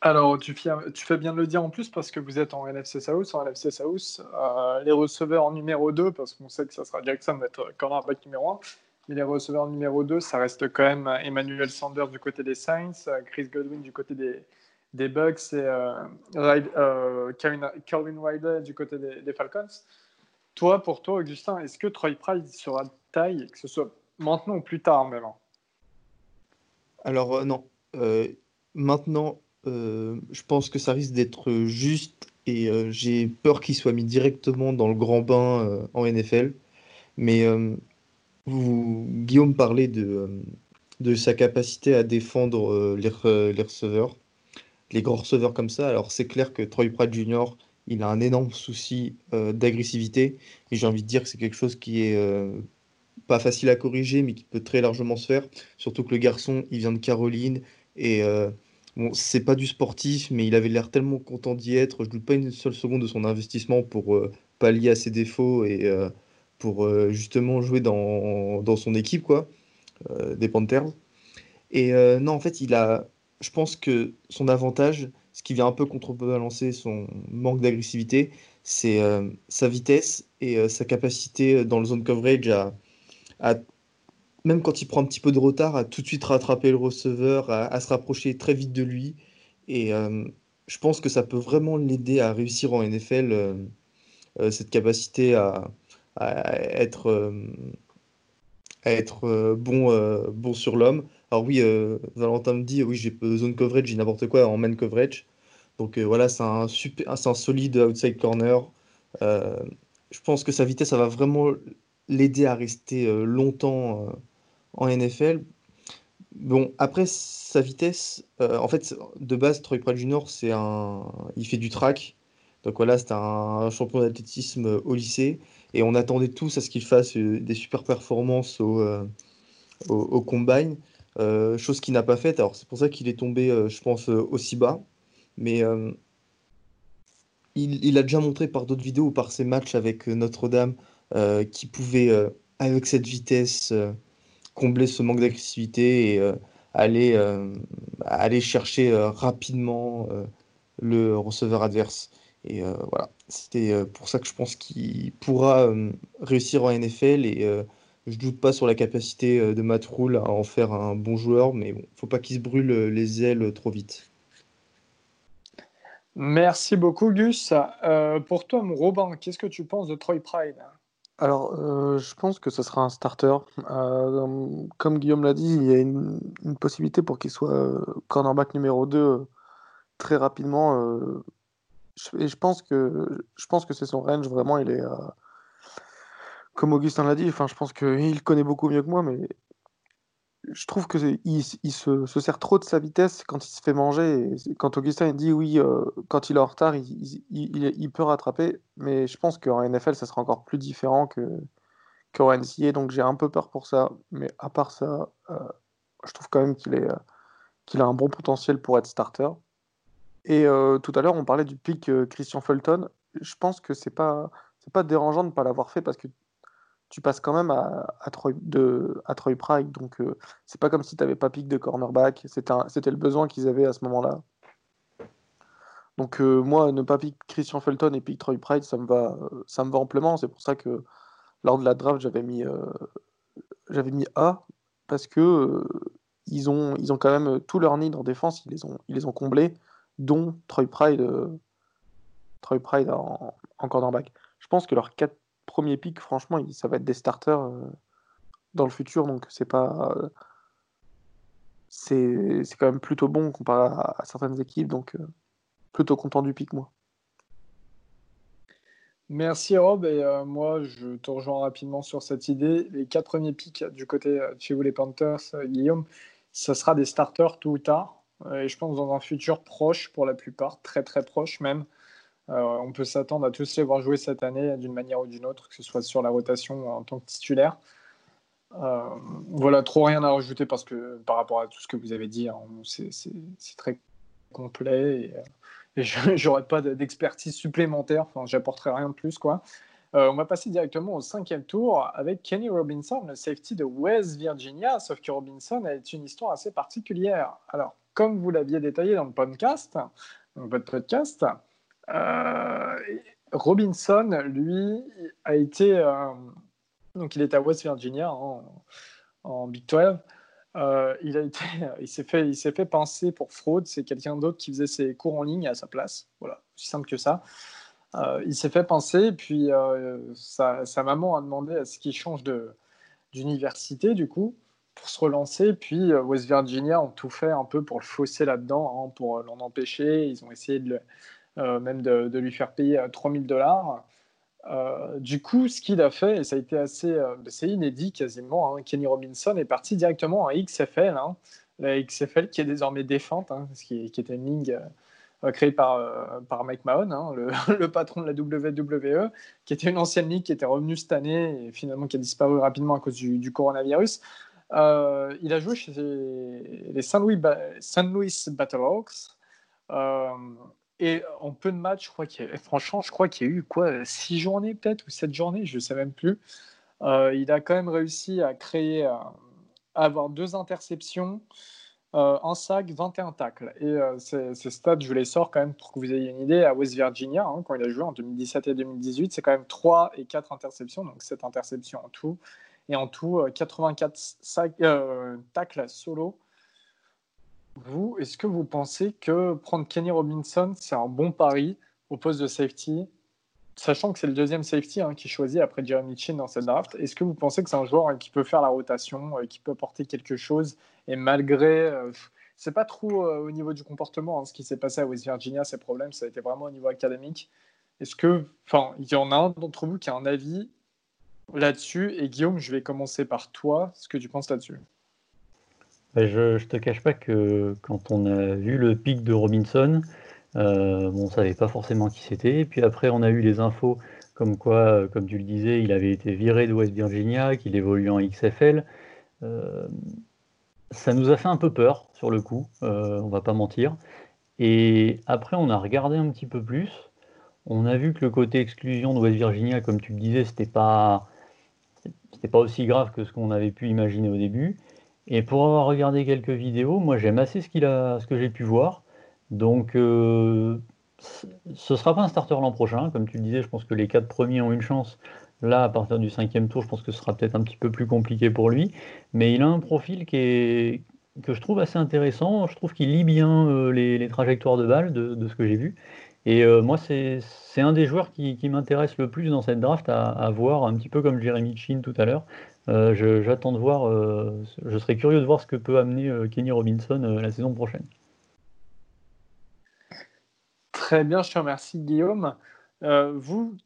Alors, tu fais, tu fais, bien de le dire en plus parce que vous êtes en NFC South. En NFC South, euh, les receveurs en numéro 2, parce qu'on sait que ça sera Jackson d'être cornerback numéro 1, mais les receveurs numéro 2, ça reste quand même Emmanuel Sanders du côté des Saints, Chris Godwin du côté des, des Bucks et euh, euh, Calvin, Riley du côté des, Falcons. toi, pour toi, Augustin, est-ce que Troy Pride sera de taille, que ce soit maintenant ou plus tard même Alors non. maintenant, je pense que ça risque d'être juste et j'ai peur qu'il soit mis directement dans le grand bain en NFL. Mais vous, Guillaume parlait de, de sa capacité à défendre les, les receveurs les grands receveurs comme ça. Alors c'est clair que Troy Pratt Jr., il a un énorme souci euh, d'agressivité. Et j'ai envie de dire que c'est quelque chose qui est euh, pas facile à corriger, mais qui peut très largement se faire. Surtout que le garçon, il vient de Caroline. Et euh, bon, c'est pas du sportif, mais il avait l'air tellement content d'y être. Je doute pas une seule seconde de son investissement pour pallier à ses défauts et pour justement jouer dans, dans, son équipe, quoi, des Panthers. Et non, en fait, il a, je pense que son avantage, ce qui vient un peu contrebalancer son manque d'agressivité, c'est euh, sa vitesse et euh, sa capacité dans le zone coverage à, même quand il prend un petit peu de retard, à tout de suite rattraper le receveur, à, se rapprocher très vite de lui. Et euh, je pense que ça peut vraiment l'aider à réussir en NFL, cette capacité à, être, bon sur l'homme. Alors oui, euh, Valentin me dit, oui, j'ai zone coverage, j'ai n'importe quoi en man coverage. Donc euh, voilà, c'est un, super, un solide outside corner. Euh, je pense que sa vitesse, ça va vraiment l'aider à rester longtemps en NFL. Bon, après, sa vitesse, en fait, de base, Troy Pratt c'est un... il fait du track. Donc voilà, c'est un champion d'athlétisme au lycée. Et on attendait tous à ce qu'il fasse des super performances au, au combine. Euh, chose qu'il n'a pas faite. Alors c'est pour ça qu'il est tombé, euh, je pense, euh, aussi bas. Mais il, a déjà montré par d'autres vidéos ou par ses matchs avec Notre-Dame qu'il pouvait, avec cette vitesse, combler ce manque d'agressivité et aller, aller chercher rapidement le receveur adverse. Et voilà, c'était pour ça que je pense qu'il pourra réussir en NFL je doute pas sur la capacité euh, de Matt Rule à en faire un bon joueur, mais bon, faut pas qu'il se brûle euh, les ailes trop vite. Merci beaucoup, Gus. Euh, pour toi, mon Robin, qu'est-ce que tu penses de Troy Pride? Alors, je pense que ce sera un starter. comme Guillaume l'a dit, il y a une, possibilité pour qu'il soit cornerback numéro 2 très rapidement. et je pense que, je pense que c'est son range, vraiment, il est comme Augustin l'a dit, enfin, je pense qu'il connaît beaucoup mieux que moi, mais je trouve que il, se, sert trop de sa vitesse quand il se fait manger. quand Augustin dit oui, euh, quand il est en retard, il, peut rattraper, mais je pense qu'en NFL, ça sera encore plus différent que qu'en NCA, donc j'ai un peu peur pour ça. Mais à part ça, euh, je trouve quand même euh, qu'il a un bon potentiel pour être starter. Et tout à l'heure, on parlait du pic Christian Fulton. Je pense que c'est pas c'est pas dérangeant de ne pas l'avoir fait parce que tu passes quand même à, à, Troy, Pride. Donc, euh, c'est pas comme si tu n'avais pas pick de cornerback. C'était le besoin qu'ils avaient à ce moment-là. Donc, euh, moi, ne pas pick Christian Felton et pick Troy Pride, ça me va, euh, ça me va amplement. C'est pour ça que lors de la draft, j'avais mis, mis A parce que ils, ont, ils ont quand même tout leur nid en défense, ils les ont, ils les ont comblés, dont Troy Pride, Troy Pride en, en cornerback. Je pense que leurs quatre premier pic, franchement, ça va être des starters euh, dans le futur, donc c'est pas. Euh, c'est quand même plutôt bon comparé à, certaines équipes, donc euh, plutôt content du pic, moi. Merci Rob, et moi je te rejoins rapidement sur cette idée. Les quatre premiers pics du côté de chez vous les Panthers, Guillaume, ça sera des starters tout ou tard, et je pense dans un futur proche pour la plupart, très très proche même. Euh, on peut s'attendre à tous les voir jouer cette année d'une manière ou d'une autre, que ce soit sur la rotation ou en tant que titulaire. Euh, voilà, trop rien à rajouter parce que par rapport à tout ce que vous avez dit, hein, c'est très complet et, je j'aurais pas d'expertise supplémentaire. Enfin, j'apporterai rien de plus quoi. Euh, on va passer directement au cinquième tour avec Kenny Robinson, le safety de West Virginia. Sauf que Robinson a une histoire assez particulière. Alors, comme vous l'aviez détaillé dans le podcast, dans votre podcast, euh, Robinson, lui, a été. Euh, donc, il est à West Virginia en, Big 12. Euh, il il s'est fait, il fait pincer pour fraude. C'est quelqu'un d'autre qui faisait ses cours en ligne à sa place. Voilà, aussi simple que ça. il s'est fait penser, puis sa, maman a demandé à ce qu'il change d'université, du coup, pour se relancer. Puis West Virginia ont tout fait un peu pour le fausser là-dedans, hein, pour l'en empêcher. Ils ont essayé de même de, lui faire payer 3000 dollars. Euh, du coup, ce qu'il a fait, et ça a été assez, euh, c'est inédit quasiment, hein, Kenny Robinson est parti directement en XFL, hein, la XFL qui est désormais défunte, hein, qui, était une ligue euh, créée par, par Mike Mahon, hein, le, patron de la WWE, qui était une ancienne ligue qui était revenue cette année et finalement qui a disparu rapidement à cause du, coronavirus. il a joué chez les St. Louis, Louis Battlehawks. Et en peu de matchs, franchement, je crois qu'il y a eu quoi, six journées peut-être ou sept journées, je ne sais même plus. Euh, il a quand même réussi à créer, euh, avoir deux interceptions, euh, un sac, 21 tacles. Et ces, stats, je les sors quand même pour que vous ayez une idée. À West Virginia, hein, quand il a joué en 2017 et 2018, c'est quand même 3 et 4 interceptions, donc 7 interceptions en tout. Et en tout, 84 sacs, tacles solo vous, est-ce que vous pensez que prendre Kenny Robinson, c'est un bon pari au poste de safety, sachant que c'est le deuxième safety hein, qui choisit après Jeremy Chin dans cette draft Est-ce que vous pensez que c'est un joueur hein, qui peut faire la rotation, euh, qui peut apporter quelque chose? Et malgré. Euh, c'est pas trop euh, au niveau du comportement hein, ce qui s'est passé à West Virginia, ces problèmes, ça a été vraiment au niveau académique. Est-ce que. Enfin, il y en a un d'entre vous qui a un avis là-dessus? Et Guillaume, je vais commencer par toi. Ce que tu penses là-dessus? Je ne te cache pas que quand on a vu le pic de Robinson, euh, on ne savait pas forcément qui c'était. Puis après, on a eu les infos comme quoi, euh, comme tu le disais, il avait été viré de West Virginia, qu'il évoluait en XFL. Euh, ça nous a fait un peu peur sur le coup, on va pas mentir. Et après, on a regardé un petit peu plus. On a vu que le côté exclusion de West Virginia, comme tu le disais, c'était pas, c'était pas aussi grave que ce qu'on avait pu imaginer au début. Et pour avoir regardé quelques vidéos, moi j'aime assez ce, que j'ai pu voir. Donc euh, ce ne sera pas un starter l'an prochain. Comme tu le disais, je pense que les quatre premiers ont une chance. Là, à partir du cinquième tour, je pense que ce sera peut-être un petit peu plus compliqué pour lui. Mais il a un profil qui est, que je trouve assez intéressant. Je trouve qu'il lit bien euh, les, trajectoires de balles de, ce que j'ai vu. Et euh, moi, c'est un des joueurs qui, m'intéresse le plus dans cette draft à, à, voir, un petit peu comme Jeremy Chin tout à l'heure. Euh, j'attends de voir, euh, je serais curieux de voir ce que peut amener euh, Kenny Robinson la saison prochaine. Très bien, je te remercie Guillaume. vous,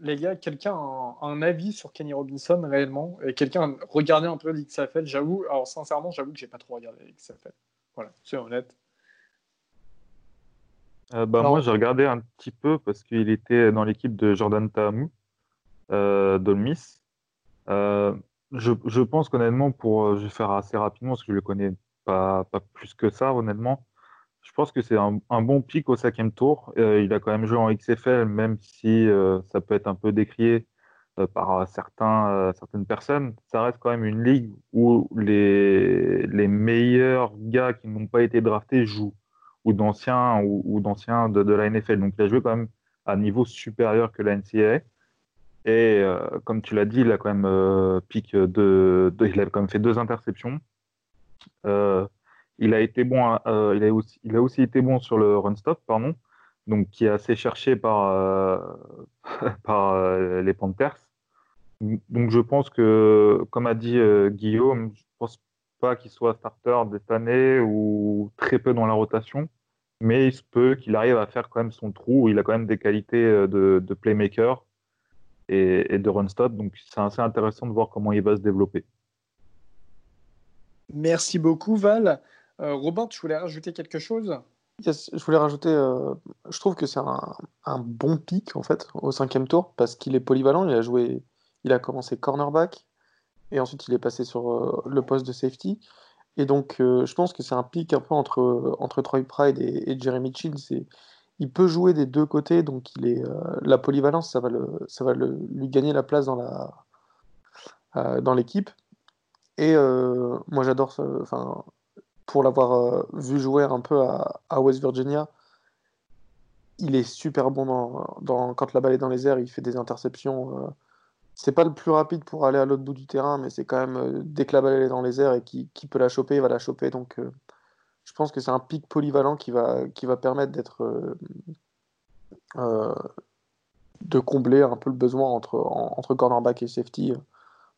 les gars, quelqu'un a un, avis sur Kenny Robinson réellement? Et quelqu'un a regardé un peu l'XFL J'avoue, alors sincèrement, j'avoue que j'ai pas trop regardé l'XFL. Voilà, c'est honnête. bah, moi, j'ai regardé un petit peu parce qu'il était dans l'équipe de Jordan Tamu, euh, Je, pense qu'honnêtement, pour, euh, je vais faire assez rapidement parce que je le connais pas, pas plus que ça, honnêtement. Je pense que c'est un, bon pic au cinquième tour. Euh, il a quand même joué en XFL, même si euh, ça peut être un peu décrié par certains, certaines personnes. Ça reste quand même une ligue où les, les meilleurs gars qui n'ont pas été draftés jouent, ou d'anciens ou, d'anciens de, de, la NFL. Donc il a joué quand même à un niveau supérieur que la NCAA. Et euh, comme tu l'as dit, il a quand même euh, de, il a quand même fait deux interceptions. Euh, il a été bon, aussi, il a aussi été bon sur le run stop, pardon, donc qui est assez cherché par par les Panthers. Donc je pense que, comme a dit Guillaume, je pense pas qu'il soit starter cette année ou très peu dans la rotation, mais il se peut qu'il arrive à faire quand même son trou. Il a quand même des qualités de playmaker et, de run stop. Donc c'est assez intéressant de voir comment il va se développer. Merci beaucoup Val. Euh, Robin, tu voulais rajouter quelque chose? Je voulais rajouter, euh, je trouve que c'est un, bon pic en fait au cinquième tour parce qu'il est polyvalent. Il a joué, il a commencé cornerback et ensuite il est passé sur euh, le poste de safety. Et donc je pense que c'est un pic un peu entre, entre Troy Pride et, et Jeremy Chin. C'est il peut jouer des deux côtés, donc il est, euh, la polyvalence, ça va, lui gagner la place dans, euh, l'équipe. Et euh, moi, j'adore, pour l'avoir vu jouer un peu à, West Virginia, il est super bon dans, quand la balle est dans les airs, il fait des interceptions. c'est pas le plus rapide pour aller à l'autre bout du terrain, mais c'est quand même dès que la balle est dans les airs et qui, peut la choper, il va la choper. Je pense que c'est un pic polyvalent qui va, qui va permettre d'être euh, euh, de combler un peu le besoin entre, entre cornerback et safety,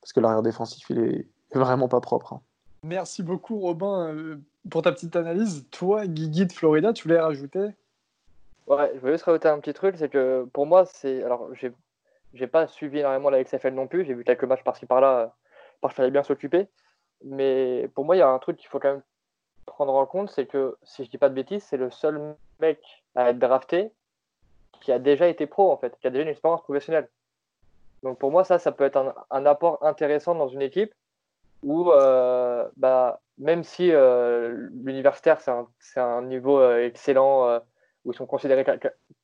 parce que l'arrière défensif, il est, vraiment pas propre. Hein. Merci beaucoup, Robin, pour ta petite analyse. Toi, Guigui de Florida, tu voulais rajouter? Ouais, je voulais juste rajouter un petit truc, c'est que pour moi, c'est. Alors, j'ai j'ai pas suivi énormément la XFL non plus, j'ai vu quelques matchs par-ci par-là, parce qu'il fallait bien s'occuper. Mais pour moi, il y a un truc qu'il faut quand même prendre en compte, c'est que, si je dis pas de bêtises, c'est le seul mec à être drafté qui a déjà été pro, en fait, qui a déjà une expérience professionnelle. Donc pour moi, ça, ça peut être un, apport intéressant dans une équipe où, euh, bah, même si euh, l'universitaire, c'est un, un, niveau euh, excellent, où ils sont considérés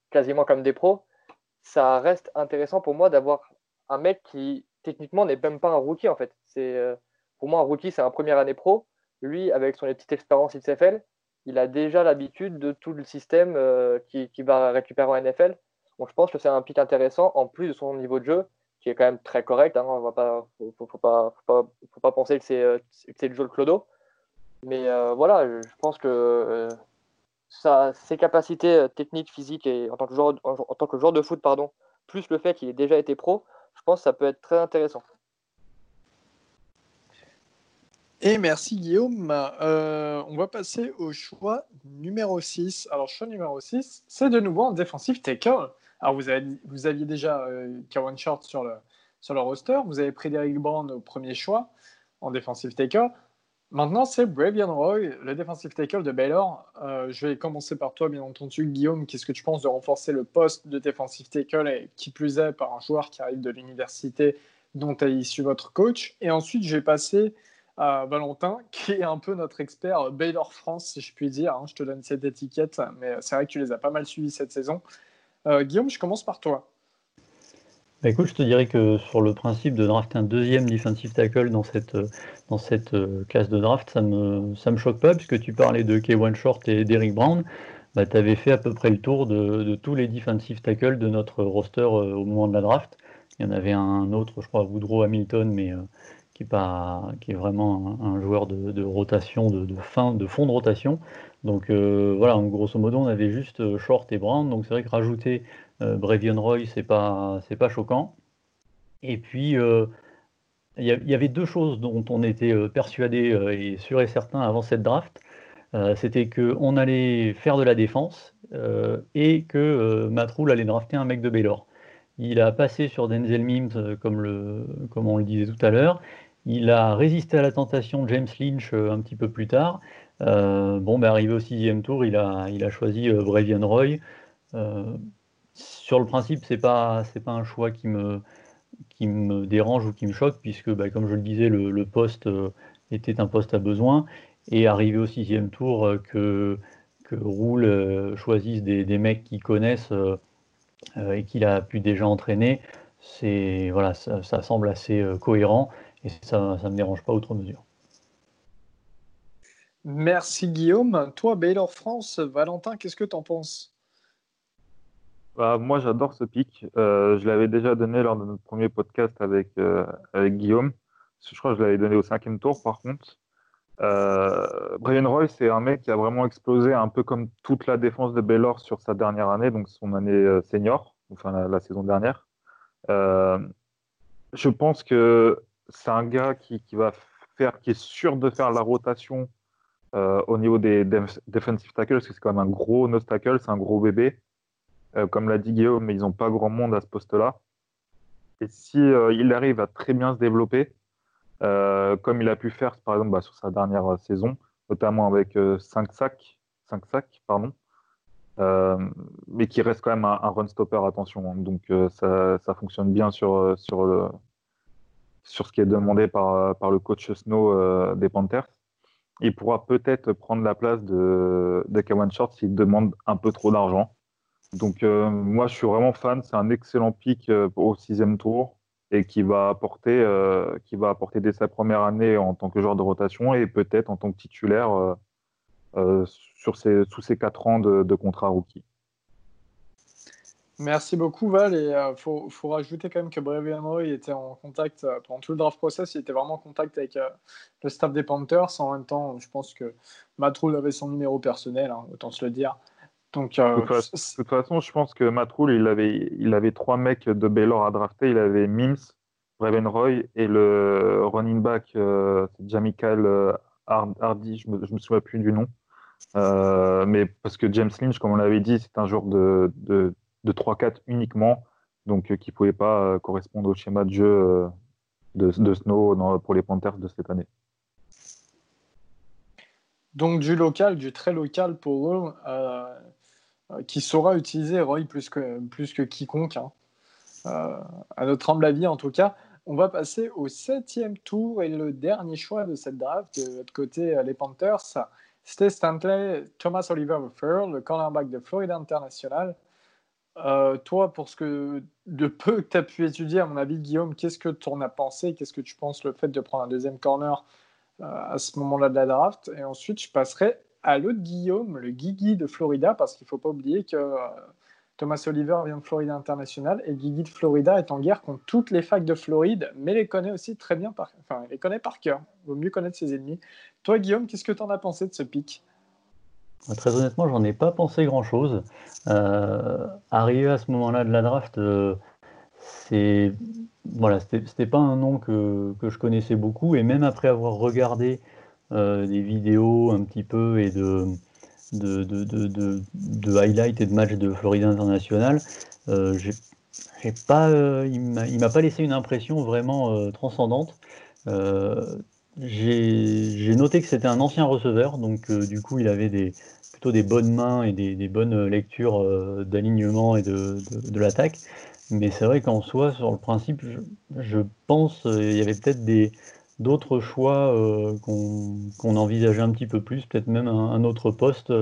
quasiment comme des pros, ça reste intéressant pour moi d'avoir un mec qui, techniquement, n'est même pas un rookie, en fait. C'est, pour moi, un rookie, c'est un première année pro. Lui, avec son petite expérience XFL, il a déjà l'habitude de tout le système qui, qui, va récupérer en NFL. Donc je pense que c'est un pic intéressant, en plus de son niveau de jeu, qui est quand même très correct. Hein, on va pas, faut, faut, pas, faut, pas, penser que c'est, euh, le jeu de Clodo. Mais euh, voilà, je pense que euh, ses capacités techniques, physiques et en tant que joueur, en, tant que joueur de foot, pardon, plus le fait qu'il ait déjà été pro, je pense que ça peut être très intéressant. Et merci Guillaume. on va passer au choix numéro 6. Alors, choix numéro 6, c'est de nouveau un défensif taker. Alors, vous, avez, vous aviez déjà euh, Kawan Short sur le, sur le roster, vous avez Frédéric Brown au premier choix en defensive tackle. Maintenant, c'est Bravian Roy, le defensive tackle de Baylor. Euh, je vais commencer par toi, bien entendu, Guillaume. Qu'est-ce que tu penses de renforcer le poste de defensive tackle et qui plus est par un joueur qui arrive de l'université dont est issu votre coach? Et ensuite, je vais passer à Valentin, qui est un peu notre expert Baylor France, si je puis dire. Hein. Je te donne cette étiquette, mais c'est vrai que tu les as pas mal suivis cette saison. Euh, Guillaume, je commence par toi. Bah, écoute, je te dirais que sur le principe de drafter un deuxième defensive tackle dans cette, euh, dans cette euh, classe de draft, ça me, ça me choque pas, puisque tu parlais de K1 Short et d'Eric Brown. Bah, tu avais fait à peu près le tour de, tous les defensive tackles de notre roster au moment de la draft. Il y en avait un autre, je crois, Woodrow Hamilton, mais qui, est vraiment un, joueur de, rotation, de, fin, de fond de rotation. Donc euh, voilà, grosso modo, on avait juste euh, Short et Brown. Donc c'est vrai que rajouter euh, Brevion Roy, c'est pas, pas choquant. Et puis, il y, avait deux choses dont on était persuadé et sûr et certain avant cette draft. C'était qu'on allait faire de la défense et que Matroul allait drafter un mec de Baylor. Il a passé sur Denzel Mims, comme, le, comme on le disait tout à l'heure. Il a résisté à la tentation de James Lynch un petit peu plus tard. Euh, bon, ben, arrivé au sixième tour, il a, choisi euh, Brevian Roy. Euh, sur le principe, pas, c'est pas un choix qui me, dérange ou qui me choque, puisque, ben, comme je le disais, le, poste était un poste à besoin. Et arrivé au sixième tour, que, Roule choisisse des, mecs qui connaissent et qu'il a pu déjà entraîner, c'est voilà, ça, semble assez cohérent et ça ne me dérange pas outre mesure. Merci Guillaume. Toi, Baylor France, Valentin, qu'est-ce que tu en penses? Bah, Moi, j'adore ce pic. Euh, je l'avais déjà donné lors de notre premier podcast avec, euh, avec Guillaume. Je crois que je l'avais donné au cinquième tour, par contre. Euh, Brian Roy, c'est un mec qui a vraiment explosé un peu comme toute la défense de Baylor sur sa dernière année, donc son année senior, enfin la, saison dernière. je pense que c'est un gars qui, va faire, qui est sûr de faire la rotation euh, au niveau des defensive tackles, parce que c'est quand même un gros nose tackle, c'est un gros bébé. Euh, comme l'a dit Guillaume, mais ils n'ont pas grand monde à ce poste-là. Et si euh, il arrive à très bien se développer, comme il a pu faire par exemple bah, sur sa dernière saison, notamment avec 5 sacs, 5 sacs pardon, mais qui reste quand même un, run stopper, attention. Hein. Donc ça, ça, fonctionne bien sur, sur, le, sur ce qui est demandé par, par le coach Snow des Panthers il pourra peut-être prendre la place de, de Kawan Short s'il demande un peu trop d'argent. Donc euh, moi je suis vraiment fan, c'est un excellent pic euh, au sixième tour et qui va apporter, euh, qui va apporter dès sa première année en tant que joueur de rotation et peut-être en tant que titulaire sur sous ses quatre ans de, de contrat rookie. Merci beaucoup Val et il euh, faut, faut, rajouter quand même que Brevian était en contact euh, pendant tout le draft process, il était vraiment en contact avec euh, le staff des Panthers. En même temps, je pense que Matroul avait son numéro personnel, hein, autant se le dire. Donc, de, toute façon, je pense que Matroul, il avait, il avait trois mecs de Baylor à drafter. Il avait Mims, Roy et le running back, Jamichael Hardy, je me, me souviens plus du nom. mais parce que James Lynch, comme on l'avait dit, c'est un joueur de, de, de 3-4 uniquement, donc qui ne pouvait pas correspondre au schéma de jeu de, de Snow pour les Panthers de cette année. Donc du local, du très local pour eux, euh, euh, qui saura utiliser Roy plus que, plus que quiconque, hein. euh, à notre humble avis en tout cas. On va passer au septième tour et le dernier choix de cette draft de l'autre côté, les Panthers. C'était Stanley Thomas Oliver Farrell, le cornerback de Florida International. Toi, pour ce que de peu que tu as pu étudier, à mon avis, Guillaume, qu'est-ce que tu en as pensé? Qu'est-ce que tu penses le fait de prendre un deuxième corner euh, à ce moment-là de la draft? Et ensuite, je passerai à l'autre Guillaume, le Guigui de Florida, parce qu'il ne faut pas oublier que euh, Thomas Oliver vient de Florida International et Guigui de Florida est en guerre contre toutes les facs de Floride, mais les connaît aussi très bien par, enfin, les connaît par cœur. Vaut mieux connaître ses ennemis. Toi, Guillaume, qu'est-ce que tu en as pensé de ce pic Très honnêtement, j'en ai pas pensé grand-chose. Euh, arrivé à ce moment-là de la draft, c'est voilà, c'était pas un nom que, je connaissais beaucoup, et même après avoir regardé euh, des vidéos un petit peu et de, de, de, highlights et de matchs de Florida International, euh, j'ai pas, euh, il m'a pas laissé une impression vraiment transcendante. j'ai noté que c'était un ancien receveur, donc du coup il avait des, des bonnes mains et des, bonnes lectures d'alignement et de, l'attaque. Mais c'est vrai qu'en soi, sur le principe, je, pense qu'il euh, y avait peut-être des d'autres choix euh, qu'on envisageait un petit peu plus, peut-être même un, autre poste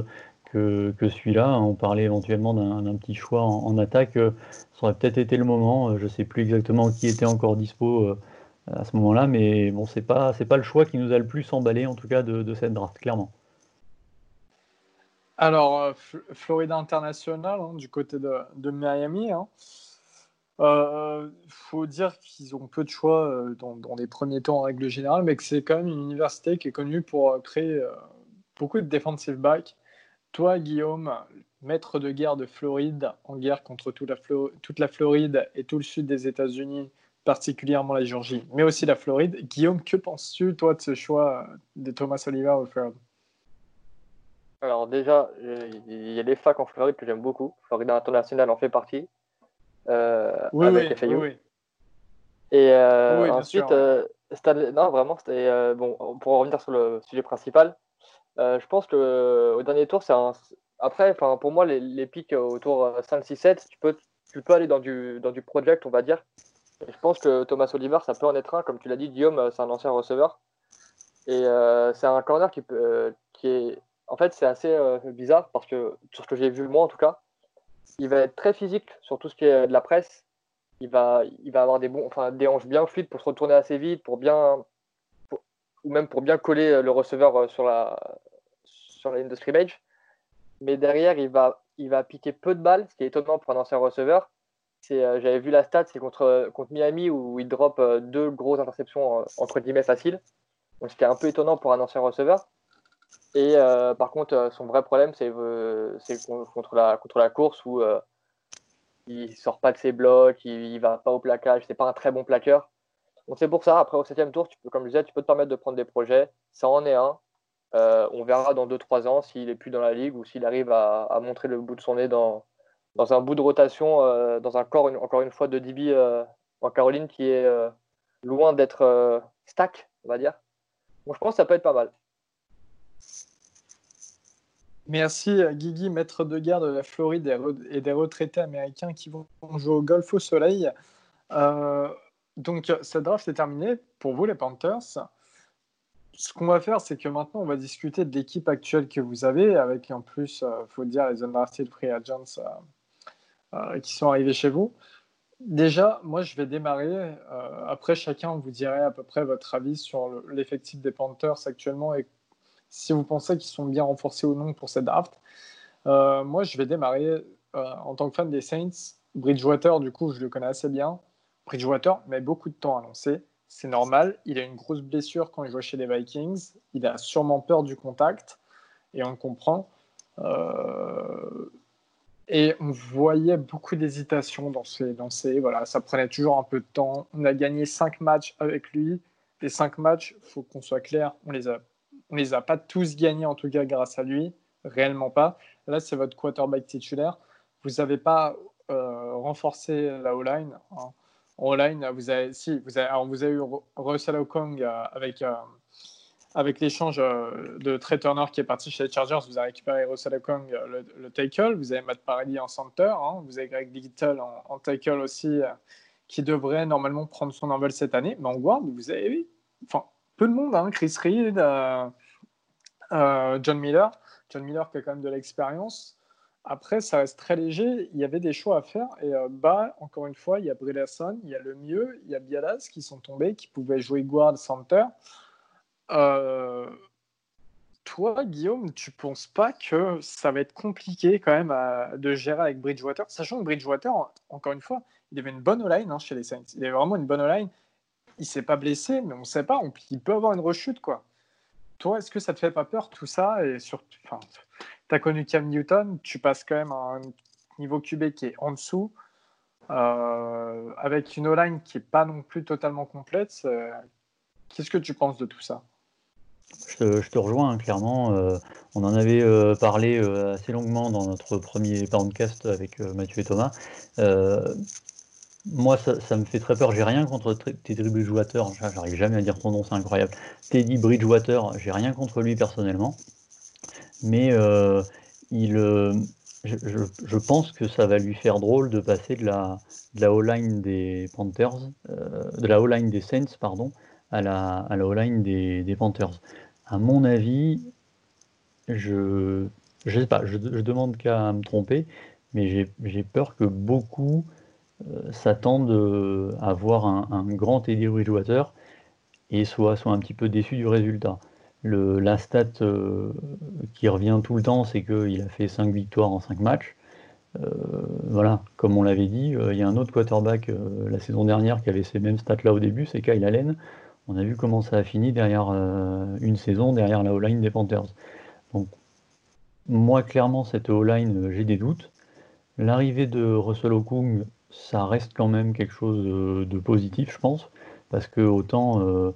que, que celui-là. On parlait éventuellement d'un petit choix en, attaque. Euh, ça aurait peut-être été le moment. Je ne sais plus exactement qui était encore dispo à ce moment-là, mais bon, c'est pas c'est pas le choix qui nous a le plus emballé en tout cas de, cette draft, clairement. Alors, Florida International, hein, du côté de, Miami, hein, il euh, faut dire qu'ils ont peu de choix euh, dans, les premiers temps en règle générale, mais que c'est quand même une université qui est connue pour euh, créer beaucoup de defensive backs. Toi, Guillaume, maître de guerre de Floride, en guerre contre toute la, toute la Floride et tout le sud des États-Unis, particulièrement la Géorgie, mais aussi la Floride. Guillaume, que penses-tu, toi, de ce choix de Thomas Oliver au Floride Alors déjà, il y a des facs en Floride que j'aime beaucoup. Florida International en fait partie. Euh, oui, avec oui, oui, Et euh, ensuite, euh, non, vraiment, c'était bon. Pour revenir sur le sujet principal, je pense que au dernier tour, c'est un. Après, enfin, pour moi, les, les pics autour 5, 6, 7, tu peux, tu peux aller dans du, dans du project, on va dire. Et je pense que Thomas Oliver, ça peut en être un. Comme tu l'as dit, Guillaume, c'est un ancien receveur. Et c'est un corner qui, qui est. En fait, c'est assez bizarre parce que, sur ce que j'ai vu moi en tout cas, il va être très physique sur tout ce qui est de la presse. Il va, il va avoir des, bons, enfin, des hanches bien fluides pour se retourner assez vite, pour bien, ou même pour bien coller le receveur euh, sur la, sur la ligne de scrimmage. Mais derrière, il va, il va piquer peu de balles, ce qui est étonnant pour un ancien receveur. Euh, j'avais vu la stat, c'est contre, contre Miami où il drop euh, deux grosses interceptions entre guillemets faciles. Donc c'était un peu étonnant pour un ancien receveur. Et euh, par contre, euh, son vrai problème, c'est euh, contre, la, contre la course où il sort pas de ses blocs, il, il va pas au plaquage, c'est pas un très bon plaqueur. Donc c'est pour ça, après au septième tour, tu peux, comme je disais, tu peux te permettre de prendre des projets. Ça en est un. on verra dans 2-3 ans s'il est plus dans la ligue ou s'il arrive à, montrer le bout de son nez dans, dans un bout de rotation, dans un corps, encore une fois, de DB en Caroline qui est loin d'être stack, on va dire. Bon, je pense que ça peut être pas mal. Merci Guigui, maître de guerre de la Floride et des retraités américains qui vont jouer au golf au soleil. Euh, donc cette draft est terminée pour vous les Panthers. Ce qu'on va faire, c'est que maintenant on va discuter de l'équipe actuelle que vous avez, avec en plus, il euh, faut dire, les undrafted free agents euh, qui sont arrivés chez vous. Déjà, moi je vais démarrer. après, chacun vous dirait à peu près votre avis sur l'effectif des Panthers actuellement et si vous pensez qu'ils sont bien renforcés ou non pour cette draft. Euh, moi, je vais démarrer euh, en tant que fan des Saints. Bridgewater, du coup, je le connais assez bien. Bridgewater met beaucoup de temps à lancer. C'est normal. Il a une grosse blessure quand il joue chez les Vikings. Il a sûrement peur du contact. Et on le comprend. Euh, Et on voyait beaucoup d'hésitation dans ces lancers. Voilà, ça prenait toujours un peu de temps. On a gagné cinq matchs avec lui. Les cinq matchs, il faut qu'on soit clair, on les a, on les a pas tous gagnés en tout cas grâce à lui, réellement pas. Là, c'est votre quarterback titulaire. Vous n'avez pas euh, renforcé la O-line. Hein. O-line, vous avez, si, vous avez, alors vous avez eu Russell Okong euh, avec euh, avec l'échange de Trey Turner qui est parti chez les Chargers, vous avez récupéré Russell Okong, le, tackle, vous avez Matt Paradis en center, hein. vous avez Greg Little en, tackle aussi, qui devrait normalement prendre son envol cette année. Mais en guard, vous avez enfin, peu de monde, hein. Chris Reed, John Miller, John Miller qui a quand même de l'expérience. Après, ça reste très léger. Il y avait des choix à faire. Et bas, encore une fois, il y a Brederson, il y a le mieux, il y a Bialas qui sont tombés, qui pouvaient jouer guard center. Euh, toi, Guillaume, tu penses pas que ça va être compliqué quand même de gérer avec Bridgewater, sachant que Bridgewater, encore une fois, il avait une bonne line hein, chez les Saints. Il avait vraiment une bonne line. Il s'est pas blessé, mais on ne sait pas. il peut avoir une rechute, quoi. Toi, est-ce que ça te fait pas peur tout ça Et surtout, tu as connu Cam Newton, tu passes quand même à un niveau QB qui est en dessous, euh, avec une O-line qui est pas non plus totalement complète. Qu'est-ce que tu penses de tout ça? Je te, rejoins hein, clairement. Euh, on en avait euh, parlé assez longuement dans notre premier podcast avec Mathieu et Thomas. Moi, ça, me fait très peur. J'ai rien contre Teddy Bridgewater. J'arrive jamais à dire son nom, c'est incroyable. Teddy Bridgewater, j'ai rien contre lui personnellement. Mais il, je, pense que ça va lui faire drôle de passer de la, de la O-line des Panthers, de la O-line des Saints, pardon, à la, à la O-line des, Panthers. À mon avis, je je sais pas, je, demande qu'à me tromper, mais j'ai peur que beaucoup euh, s'attendent euh, à voir un, grand Teddy Bridgewater et soient, un petit peu déçus du résultat. La stat euh, qui revient tout le temps, c'est qu'il a fait 5 victoires en 5 matchs. voilà, comme on l'avait dit, il y a un autre quarterback la saison dernière qui avait ces mêmes stats là au début, c'est Kyle Allen on a vu comment ça a fini derrière euh, une saison, derrière la O-line des Panthers. Donc, moi, clairement, cette O-line, euh, j'ai des doutes. L'arrivée de Russell Okung, ça reste quand même quelque chose de, positif, je pense, parce que autant euh,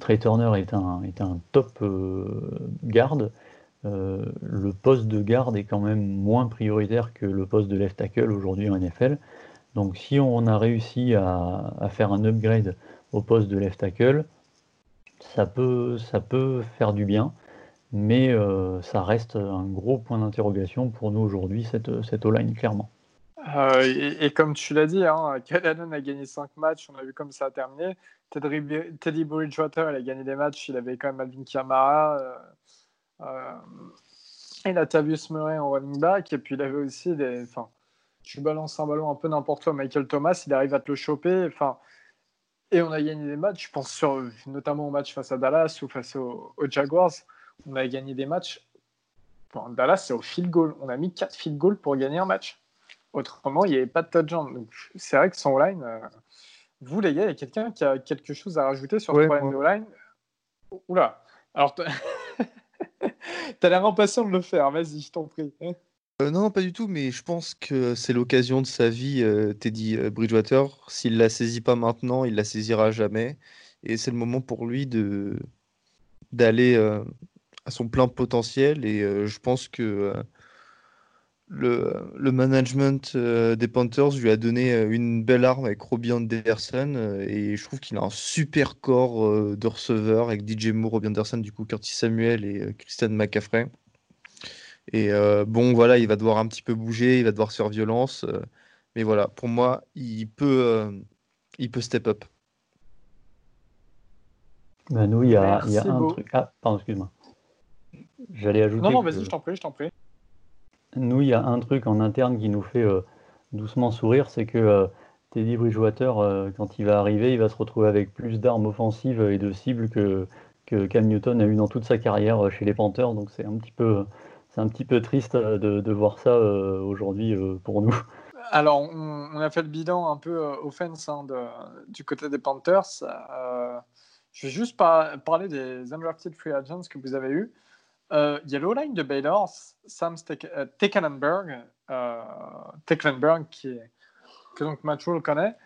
Trey Turner est un, est un top garde, le poste de garde est quand même moins prioritaire que le poste de left tackle aujourd'hui en NFL. Donc si on a réussi à, à faire un upgrade au poste de left tackle, ça peut, ça peut faire du bien, mais euh, ça reste un gros point d'interrogation pour nous aujourd'hui, cette, cette O-line, clairement. Euh, et, comme tu l'as dit, hein, a gagné 5 matchs, on a vu comme ça a terminé. Teddy Bridgewater, il a gagné des matchs, il avait quand même Alvin Kamara, euh, euh, et Latavius Murray en running back, et puis il avait aussi des. Enfin, tu balances un ballon un peu n'importe où, Michael Thomas, il arrive à te le choper. Enfin, et on a gagné des matchs, je pense sur, notamment au match face à Dallas ou face aux, Jaguars, on a gagné des matchs. Dallas, c'est au field goal. On a mis 4 field goals pour gagner un match. Autrement, il n'y avait pas de touchdown. Donc, c'est vrai que son line, euh, vous les gars, il y a quelqu'un qui a quelque chose à rajouter sur le problème de line? Oula. Alors, t'as l'air impatient de le faire. Vas-y, je t'en prie. Euh, non, pas du tout, mais je pense que c'est l'occasion de sa vie, euh, Teddy euh, Bridgewater. S'il la saisit pas maintenant, il la saisira jamais. Et c'est le moment pour lui de d'aller à son plein potentiel. Et je pense que le, le management des Panthers lui a donné une belle arme avec Robbie Anderson. et je trouve qu'il a un super corps de receveur avec DJ Moore, Robbie Anderson, du coup Curtis Samuel et Christian McCaffrey. Et euh, bon, voilà, il va devoir un petit peu bouger, il va devoir se faire violence. Euh, mais voilà, pour moi, il peut, euh, il peut step up. Ben nous, il y a, y a un truc. Ah, pardon, excuse-moi. J'allais ajouter. Non, non, vas-y, je t'en prie, je t'en prie. Nous, il y a un truc en interne qui nous fait doucement sourire, c'est que Teddy Bridgewater, quand il va arriver, il va se retrouver avec plus d'armes offensives et de cibles que, que Cam Newton a eu dans toute sa carrière chez les Panthers. Donc c'est un petit peu c'est un petit peu triste euh, de, voir ça euh, aujourd'hui euh, pour nous. Alors, on, a fait le bilan un peu offense hein, du côté des Panthers. je vais juste parler des undrafted free agents que vous avez eus. Euh, il y a l'O-line de Baylor, Sam Tecklenburg, euh, Tecklenburg qui que donc Matt Rule connaît.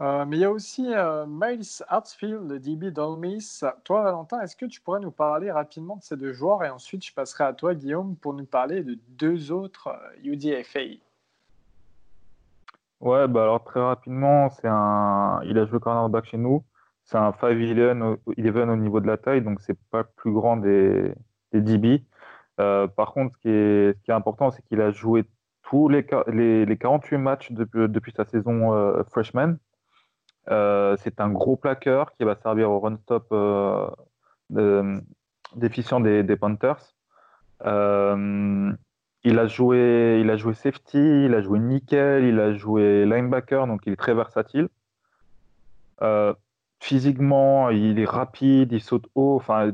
Euh, mais il y a aussi euh, Miles Hartsfield, le DB d'Olmis. Toi, Valentin, est-ce que tu pourrais nous parler rapidement de ces deux joueurs et ensuite je passerai à toi, Guillaume, pour nous parler de deux autres UDFA Ouais, bah alors très rapidement, c'est un... il a joué cornerback chez nous. C'est un 5-11 au niveau de la taille, donc c'est pas plus grand des, des DB. Euh, par contre, ce qui est, important, c'est qu'il a joué tous les, les, les 48 matchs depuis, sa saison euh, freshman. Euh, c'est un gros plaqueur qui va servir au run-stop euh, déficient des, des, Panthers. Il a, joué, il a joué safety, il a joué nickel, il a joué linebacker, donc il est très versatile. physiquement, il est rapide, il saute haut. Enfin,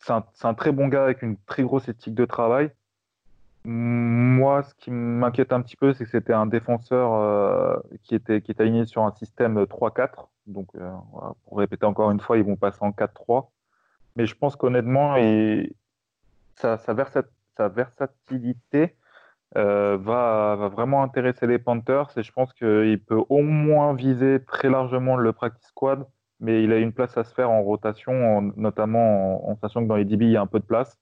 c'est un, très bon gars avec une très grosse éthique de travail. Moi, ce qui m'inquiète un petit peu, c'est que c'était un défenseur euh, qui, était, aligné sur un système 3-4. Donc, euh, pour répéter encore une fois, ils vont passer en 4-3. Mais je pense qu'honnêtement, sa, versatilité euh, va, va, vraiment intéresser les Panthers. Et je pense qu'il peut au moins viser très largement le practice squad. Mais il a une place à se faire en rotation, en, notamment en, sachant que dans les DB, il y a un peu de place.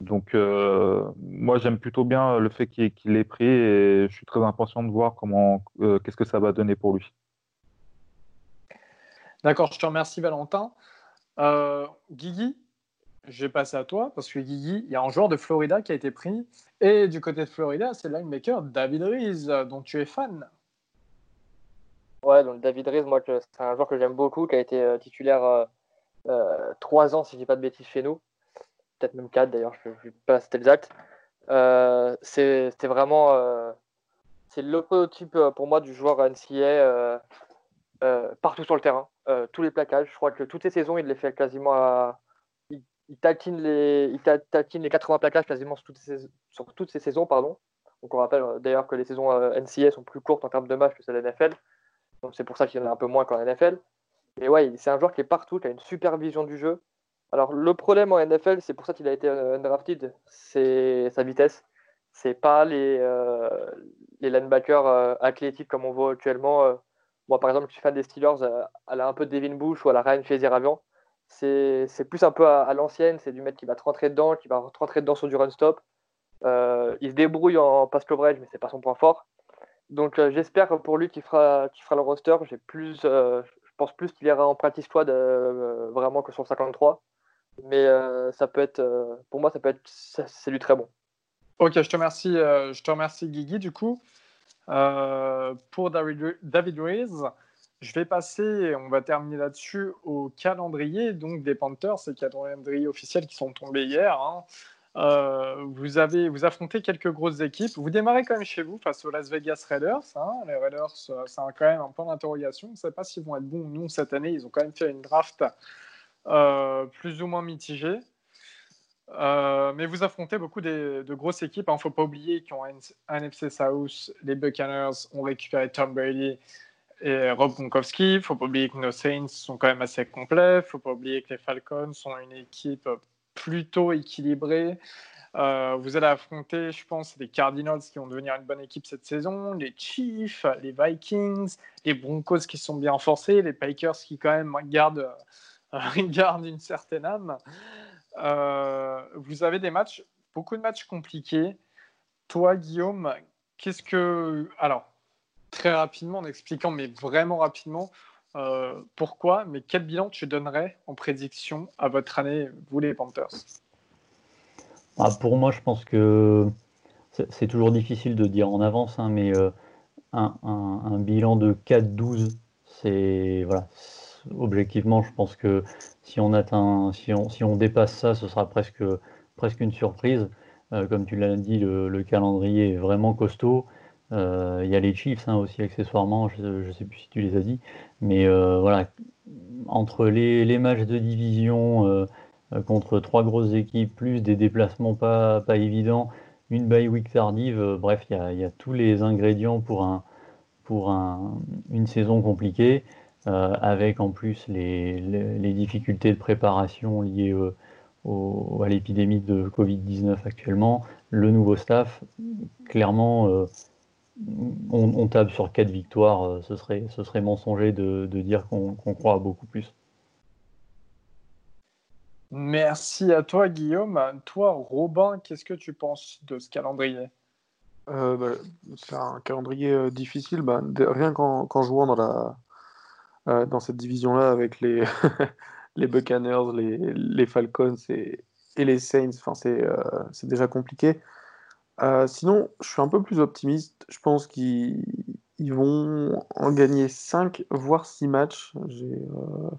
Donc, euh, moi, j'aime plutôt bien le fait qu'il qu l'ait pris et je suis très impatient de voir comment, euh, qu'est-ce que ça va donner pour lui. D'accord, je te remercie, Valentin. Euh, Guigui, je vais passer à toi parce que Guigui, il y a un joueur de Florida qui a été pris et du côté de Florida, c'est le linebacker David Rees, dont tu es fan. Ouais, donc David Rees, moi, c'est un joueur que j'aime beaucoup, qui a été titulaire trois ans, si je dis pas de bêtises, chez nous peut-être même 4 d'ailleurs, je ne sais pas c'était exact. Euh, C'était vraiment euh, c'est le prototype euh, pour moi du joueur NCA euh, euh, partout sur le terrain. tous les plaquages, je crois que toutes ces saisons, il les fait quasiment à. Il, il tatine, les, il les 80 plaquages quasiment sur toutes ces, sur toutes ces saisons. Pardon. Donc on rappelle d'ailleurs que les saisons NCA sont plus courtes en termes de matchs que celles de NFL. Donc c'est pour ça qu'il y en a un peu moins qu'en NFL. Et ouais, c'est un joueur qui est partout, qui a une super vision du jeu. Alors, le problème en NFL, c'est pour ça qu'il a été undrafted, c'est sa vitesse. C'est pas les, euh, les linebackers euh, athlétiques comme on voit actuellement. Euh. Moi, par exemple, je suis fan des Steelers, à la un peu Devin Bush ou à la Ryan Shazier-Avian. C'est plus un peu à, l'ancienne, c'est du mec qui va te rentrer dedans, qui va rentrer dedans sur du run-stop. il se débrouille en pass coverage, mais c'est pas son point fort. Donc, j'espère pour lui qu'il fera, fera le roster. J'ai plus, je pense plus qu'il ira en practice squad vraiment que sur 53 mais euh, ça peut être, euh, pour moi, ça peut être, c'est du très bon. Ok, je te remercie, euh, je te remercie Guigui du coup. pour David, Rees, je vais passer, on va terminer là-dessus, au calendrier donc des Panthers, ces calendriers officiels qui sont tombés hier. Hein. Vous avez vous affrontez quelques grosses équipes. Vous démarrez quand même chez vous face aux Las Vegas Raiders. Hein. Les Raiders, c'est quand même un point d'interrogation. On ne sait pas s'ils vont être bons ou non cette année. Ils ont quand même fait une draft euh, plus ou moins mitigé. Euh, mais vous affrontez beaucoup de, grosses équipes. Il hein. ne faut pas oublier qu'en NFC South, les Buccaneers ont récupéré Tom Brady et Rob Gronkowski. Il ne faut pas oublier que nos Saints sont quand même assez complets. Il ne faut pas oublier que les Falcons sont une équipe plutôt équilibrée. Euh, vous allez affronter, je pense, les Cardinals qui vont devenir une bonne équipe cette saison, les Chiefs, les Vikings, les Broncos qui sont bien renforcés, les Packers qui quand même gardent garde une certaine âme. Euh, vous avez des matchs, beaucoup de matchs compliqués. Toi, Guillaume, qu'est-ce que. Alors, très rapidement, en expliquant, mais vraiment rapidement, euh, pourquoi, mais quel bilan tu donnerais en prédiction à votre année, vous les Panthers? Ah, Pour moi, je pense que c'est toujours difficile de dire en avance, hein, mais euh, un, bilan de 4-12, c'est voilà, objectivement, je pense que si on atteint, si on, si on dépasse ça, ce sera presque, presque une surprise. Euh, comme tu l'as dit, le, calendrier est vraiment costaud. Euh, il y a les Chiefs hein, aussi accessoirement, je ne sais plus si tu les as dit, mais euh, voilà, entre les, matchs de division contre trois grosses équipes, plus des déplacements pas, pas évidents, une bye week tardive, bref, il y, a tous les ingrédients pour, un, pour un, une saison compliquée. Euh, avec en plus les, les, les, difficultés de préparation liées au, à l'épidémie de Covid-19 actuellement, le nouveau staff, clairement, euh, on, tape sur quatre victoires. Euh, ce, serait, ce serait mensonger de, dire qu'on croit à beaucoup plus. Merci à toi, Guillaume. Toi, Robin, qu'est-ce que tu penses de ce calendrier? Euh, bah, C'est un calendrier difficile. Bah, rien qu'en jouant dans, la, dans cette division-là avec les, les Buccaneers, les, les Falcons et, et, les Saints, enfin, c'est déjà compliqué. Euh, sinon, je suis un peu plus optimiste. Je pense qu'ils vont en gagner 5, voire 6 matchs. Euh,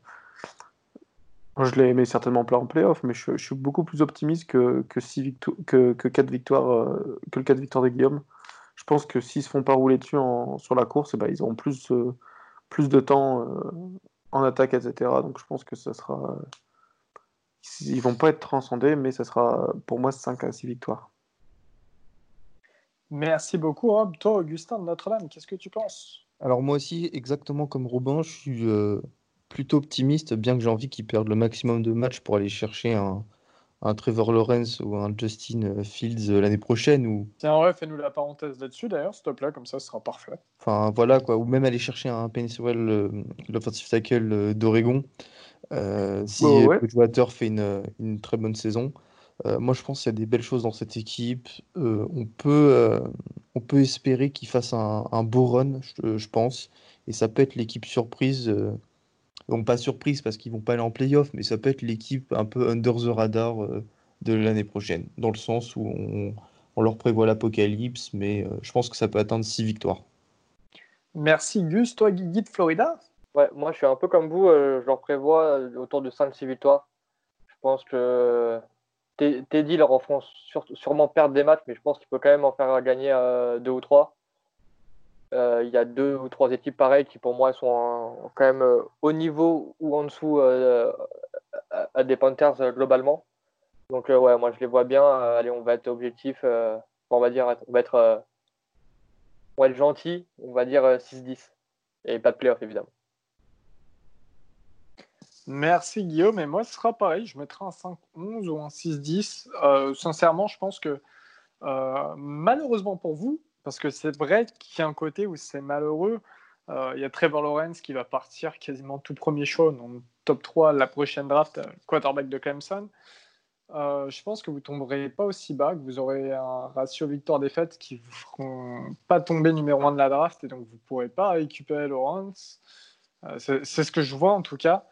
je les mets certainement plein en playoff, mais je, suis beaucoup plus optimiste que, que, que, que 4 victoires, euh, que le 4 victoires de Guillaume. Je pense que s'ils se font pas rouler dessus sur la course, eh ben, ils auront plus, plus de temps en attaque, etc. Donc je pense que ça sera. Ils vont pas être transcendés, mais ça sera pour moi 5 à 6 victoires. Merci beaucoup, Rob. Toi, Augustin de Notre-Dame, qu'est-ce que tu penses? Alors, moi aussi, exactement comme Robin, je suis euh, plutôt optimiste, bien que j'ai envie qu'ils perdent le maximum de matchs pour aller chercher un, Trevor Lawrence ou un Justin euh, Fields euh, l'année prochaine. Ou... Tiens, ouais, fais-nous la parenthèse là-dessus d'ailleurs, s'il te plaît, comme ça, ce sera parfait. Enfin, voilà, quoi. Ou même aller chercher un Pencil, l'offensive tackle d'Oregon. si oh, fait une, une, très bonne saison. Euh, moi, je pense qu'il y a des belles choses dans cette équipe. Euh, on, peut, euh, on peut espérer qu'ils fassent un, beau run, je, pense. Et ça peut être l'équipe surprise. donc, pas surprise parce qu'ils vont pas aller en playoff, mais ça peut être l'équipe un peu under the radar de l'année prochaine. Dans le sens où on, on leur prévoit l'apocalypse, mais je pense que ça peut atteindre 6 victoires. Merci Gus. Toi, Guigui de Florida? Ouais, moi je suis un peu comme vous. je leur prévois autour de 5-6 victoires. Je pense que Teddy leur en font sûrement perdre des matchs, mais je pense qu'il peut quand même en faire gagner euh, deux ou trois. Euh, il y a deux ou trois équipes pareilles qui pour moi sont quand même euh, au niveau ou en dessous à des Panthers globalement. Donc ouais, moi je les vois bien. allez, on va être objectif. on va dire, on va être, on va être gentil. On va dire 6-10 et pas de playoff évidemment. Merci Guillaume. Et moi, ce sera pareil. Je mettrai un 5-11 ou un 6-10. Euh, sincèrement, je pense que euh, malheureusement pour vous, parce que c'est vrai qu'il y a un côté où c'est malheureux, euh, il y a Trevor Lawrence qui va partir quasiment tout premier show, donc top 3 la prochaine draft, quarterback de Clemson. je pense que vous ne tomberez pas aussi bas, que vous aurez un ratio victoire-défaite qui ne vous feront pas tomber numéro 1 de la draft et donc vous ne pourrez pas récupérer Lawrence. c'est ce que je vois en tout cas.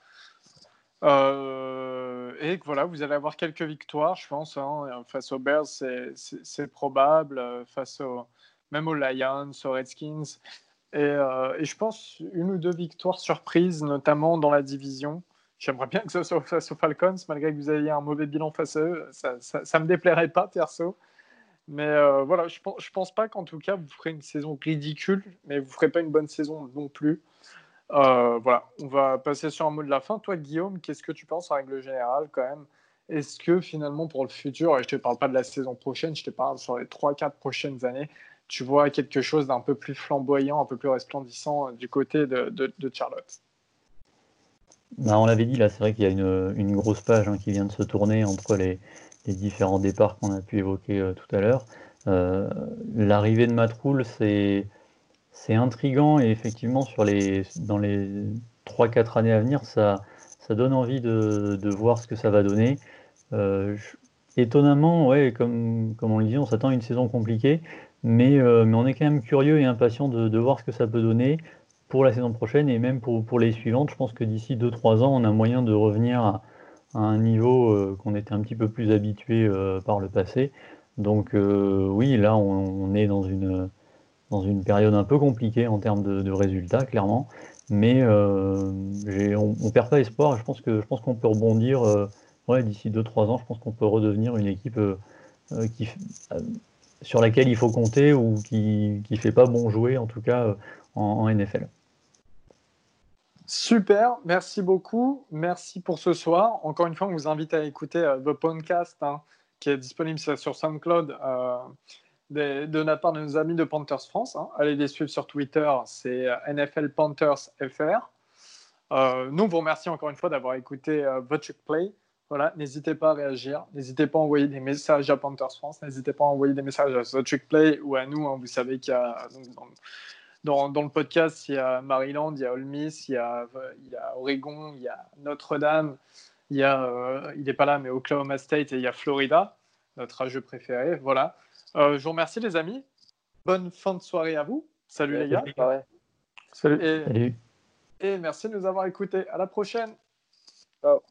Euh, et voilà, vous allez avoir quelques victoires, je pense. Hein, face aux Bears, c'est probable. Euh, face au, même aux Lions, aux Redskins. Et, euh, et, je pense une ou deux victoires surprises, notamment dans la division. J'aimerais bien que ce soit face aux Falcons, malgré que vous ayez un mauvais bilan face à eux. Ça, ça, me déplairait pas, perso. Mais voilà, je pense, je pense pas qu'en tout cas, vous ferez une saison ridicule, mais vous ferez pas une bonne saison non plus. Euh, voilà, on va passer sur un mot de la fin. Toi, Guillaume, qu'est-ce que tu penses en règle générale quand même? Est-ce que finalement pour le futur, et je ne te parle pas de la saison prochaine, je te parle sur les 3-4 prochaines années, tu vois quelque chose d'un peu plus flamboyant, un peu plus resplendissant euh, du côté de, Charlotte? Bah, On l'avait dit, là, c'est vrai qu'il y a une, grosse page hein, qui vient de se tourner entre les, différents départs qu'on a pu évoquer euh, tout à l'heure. L'arrivée de Matroul, c'est c'est intriguant et effectivement, sur les, dans les 3-4 années à venir, ça, donne envie de, voir ce que ça va donner. Euh, étonnamment, ouais, comme, on le dit, on s'attend à une saison compliquée, mais, euh, mais on est quand même curieux et impatient de, voir ce que ça peut donner pour la saison prochaine et même pour, pour les suivantes. Je pense que d'ici 2-3 ans, on a moyen de revenir à, un niveau euh, qu'on était un petit peu plus habitué par le passé. Donc oui, là, on est dans une dans une période un peu compliquée en termes de, résultats, clairement. Mais euh, on, ne perd pas espoir. Je pense que je pense qu'on peut rebondir. Euh, ouais, d'ici 2-3 ans, je pense qu'on peut redevenir une équipe euh, sur laquelle il faut compter ou qui ne fait pas bon jouer, en tout cas en, NFL. Super, merci beaucoup. Merci pour ce soir. Encore une fois, on vous invite à écouter The Podcast hein, qui est disponible sur SoundCloud de, la part de nos amis de Panthers France. Hein. Allez les suivre sur Twitter, c'est euh, NFL Panthers FR. Euh, nous, vous remercie encore une fois d'avoir écouté euh, votre Play. Voilà, n'hésitez pas à réagir, n'hésitez pas à envoyer des messages à Panthers France, n'hésitez pas à envoyer des messages à The Trick Play ou à nous. Hein. Vous savez qu'il y a dans, le podcast, il y a Maryland, il y a Ole Miss, il y a, il y a Oregon, il y a Notre-Dame, il y a, euh, il n'est pas là, mais Oklahoma State et il y a Florida, notre jeu préféré. Voilà. Euh, je vous remercie les amis. Bonne fin de soirée à vous. Salut les gars. Salut. Et, et merci de nous avoir écoutés. À la prochaine. Ciao.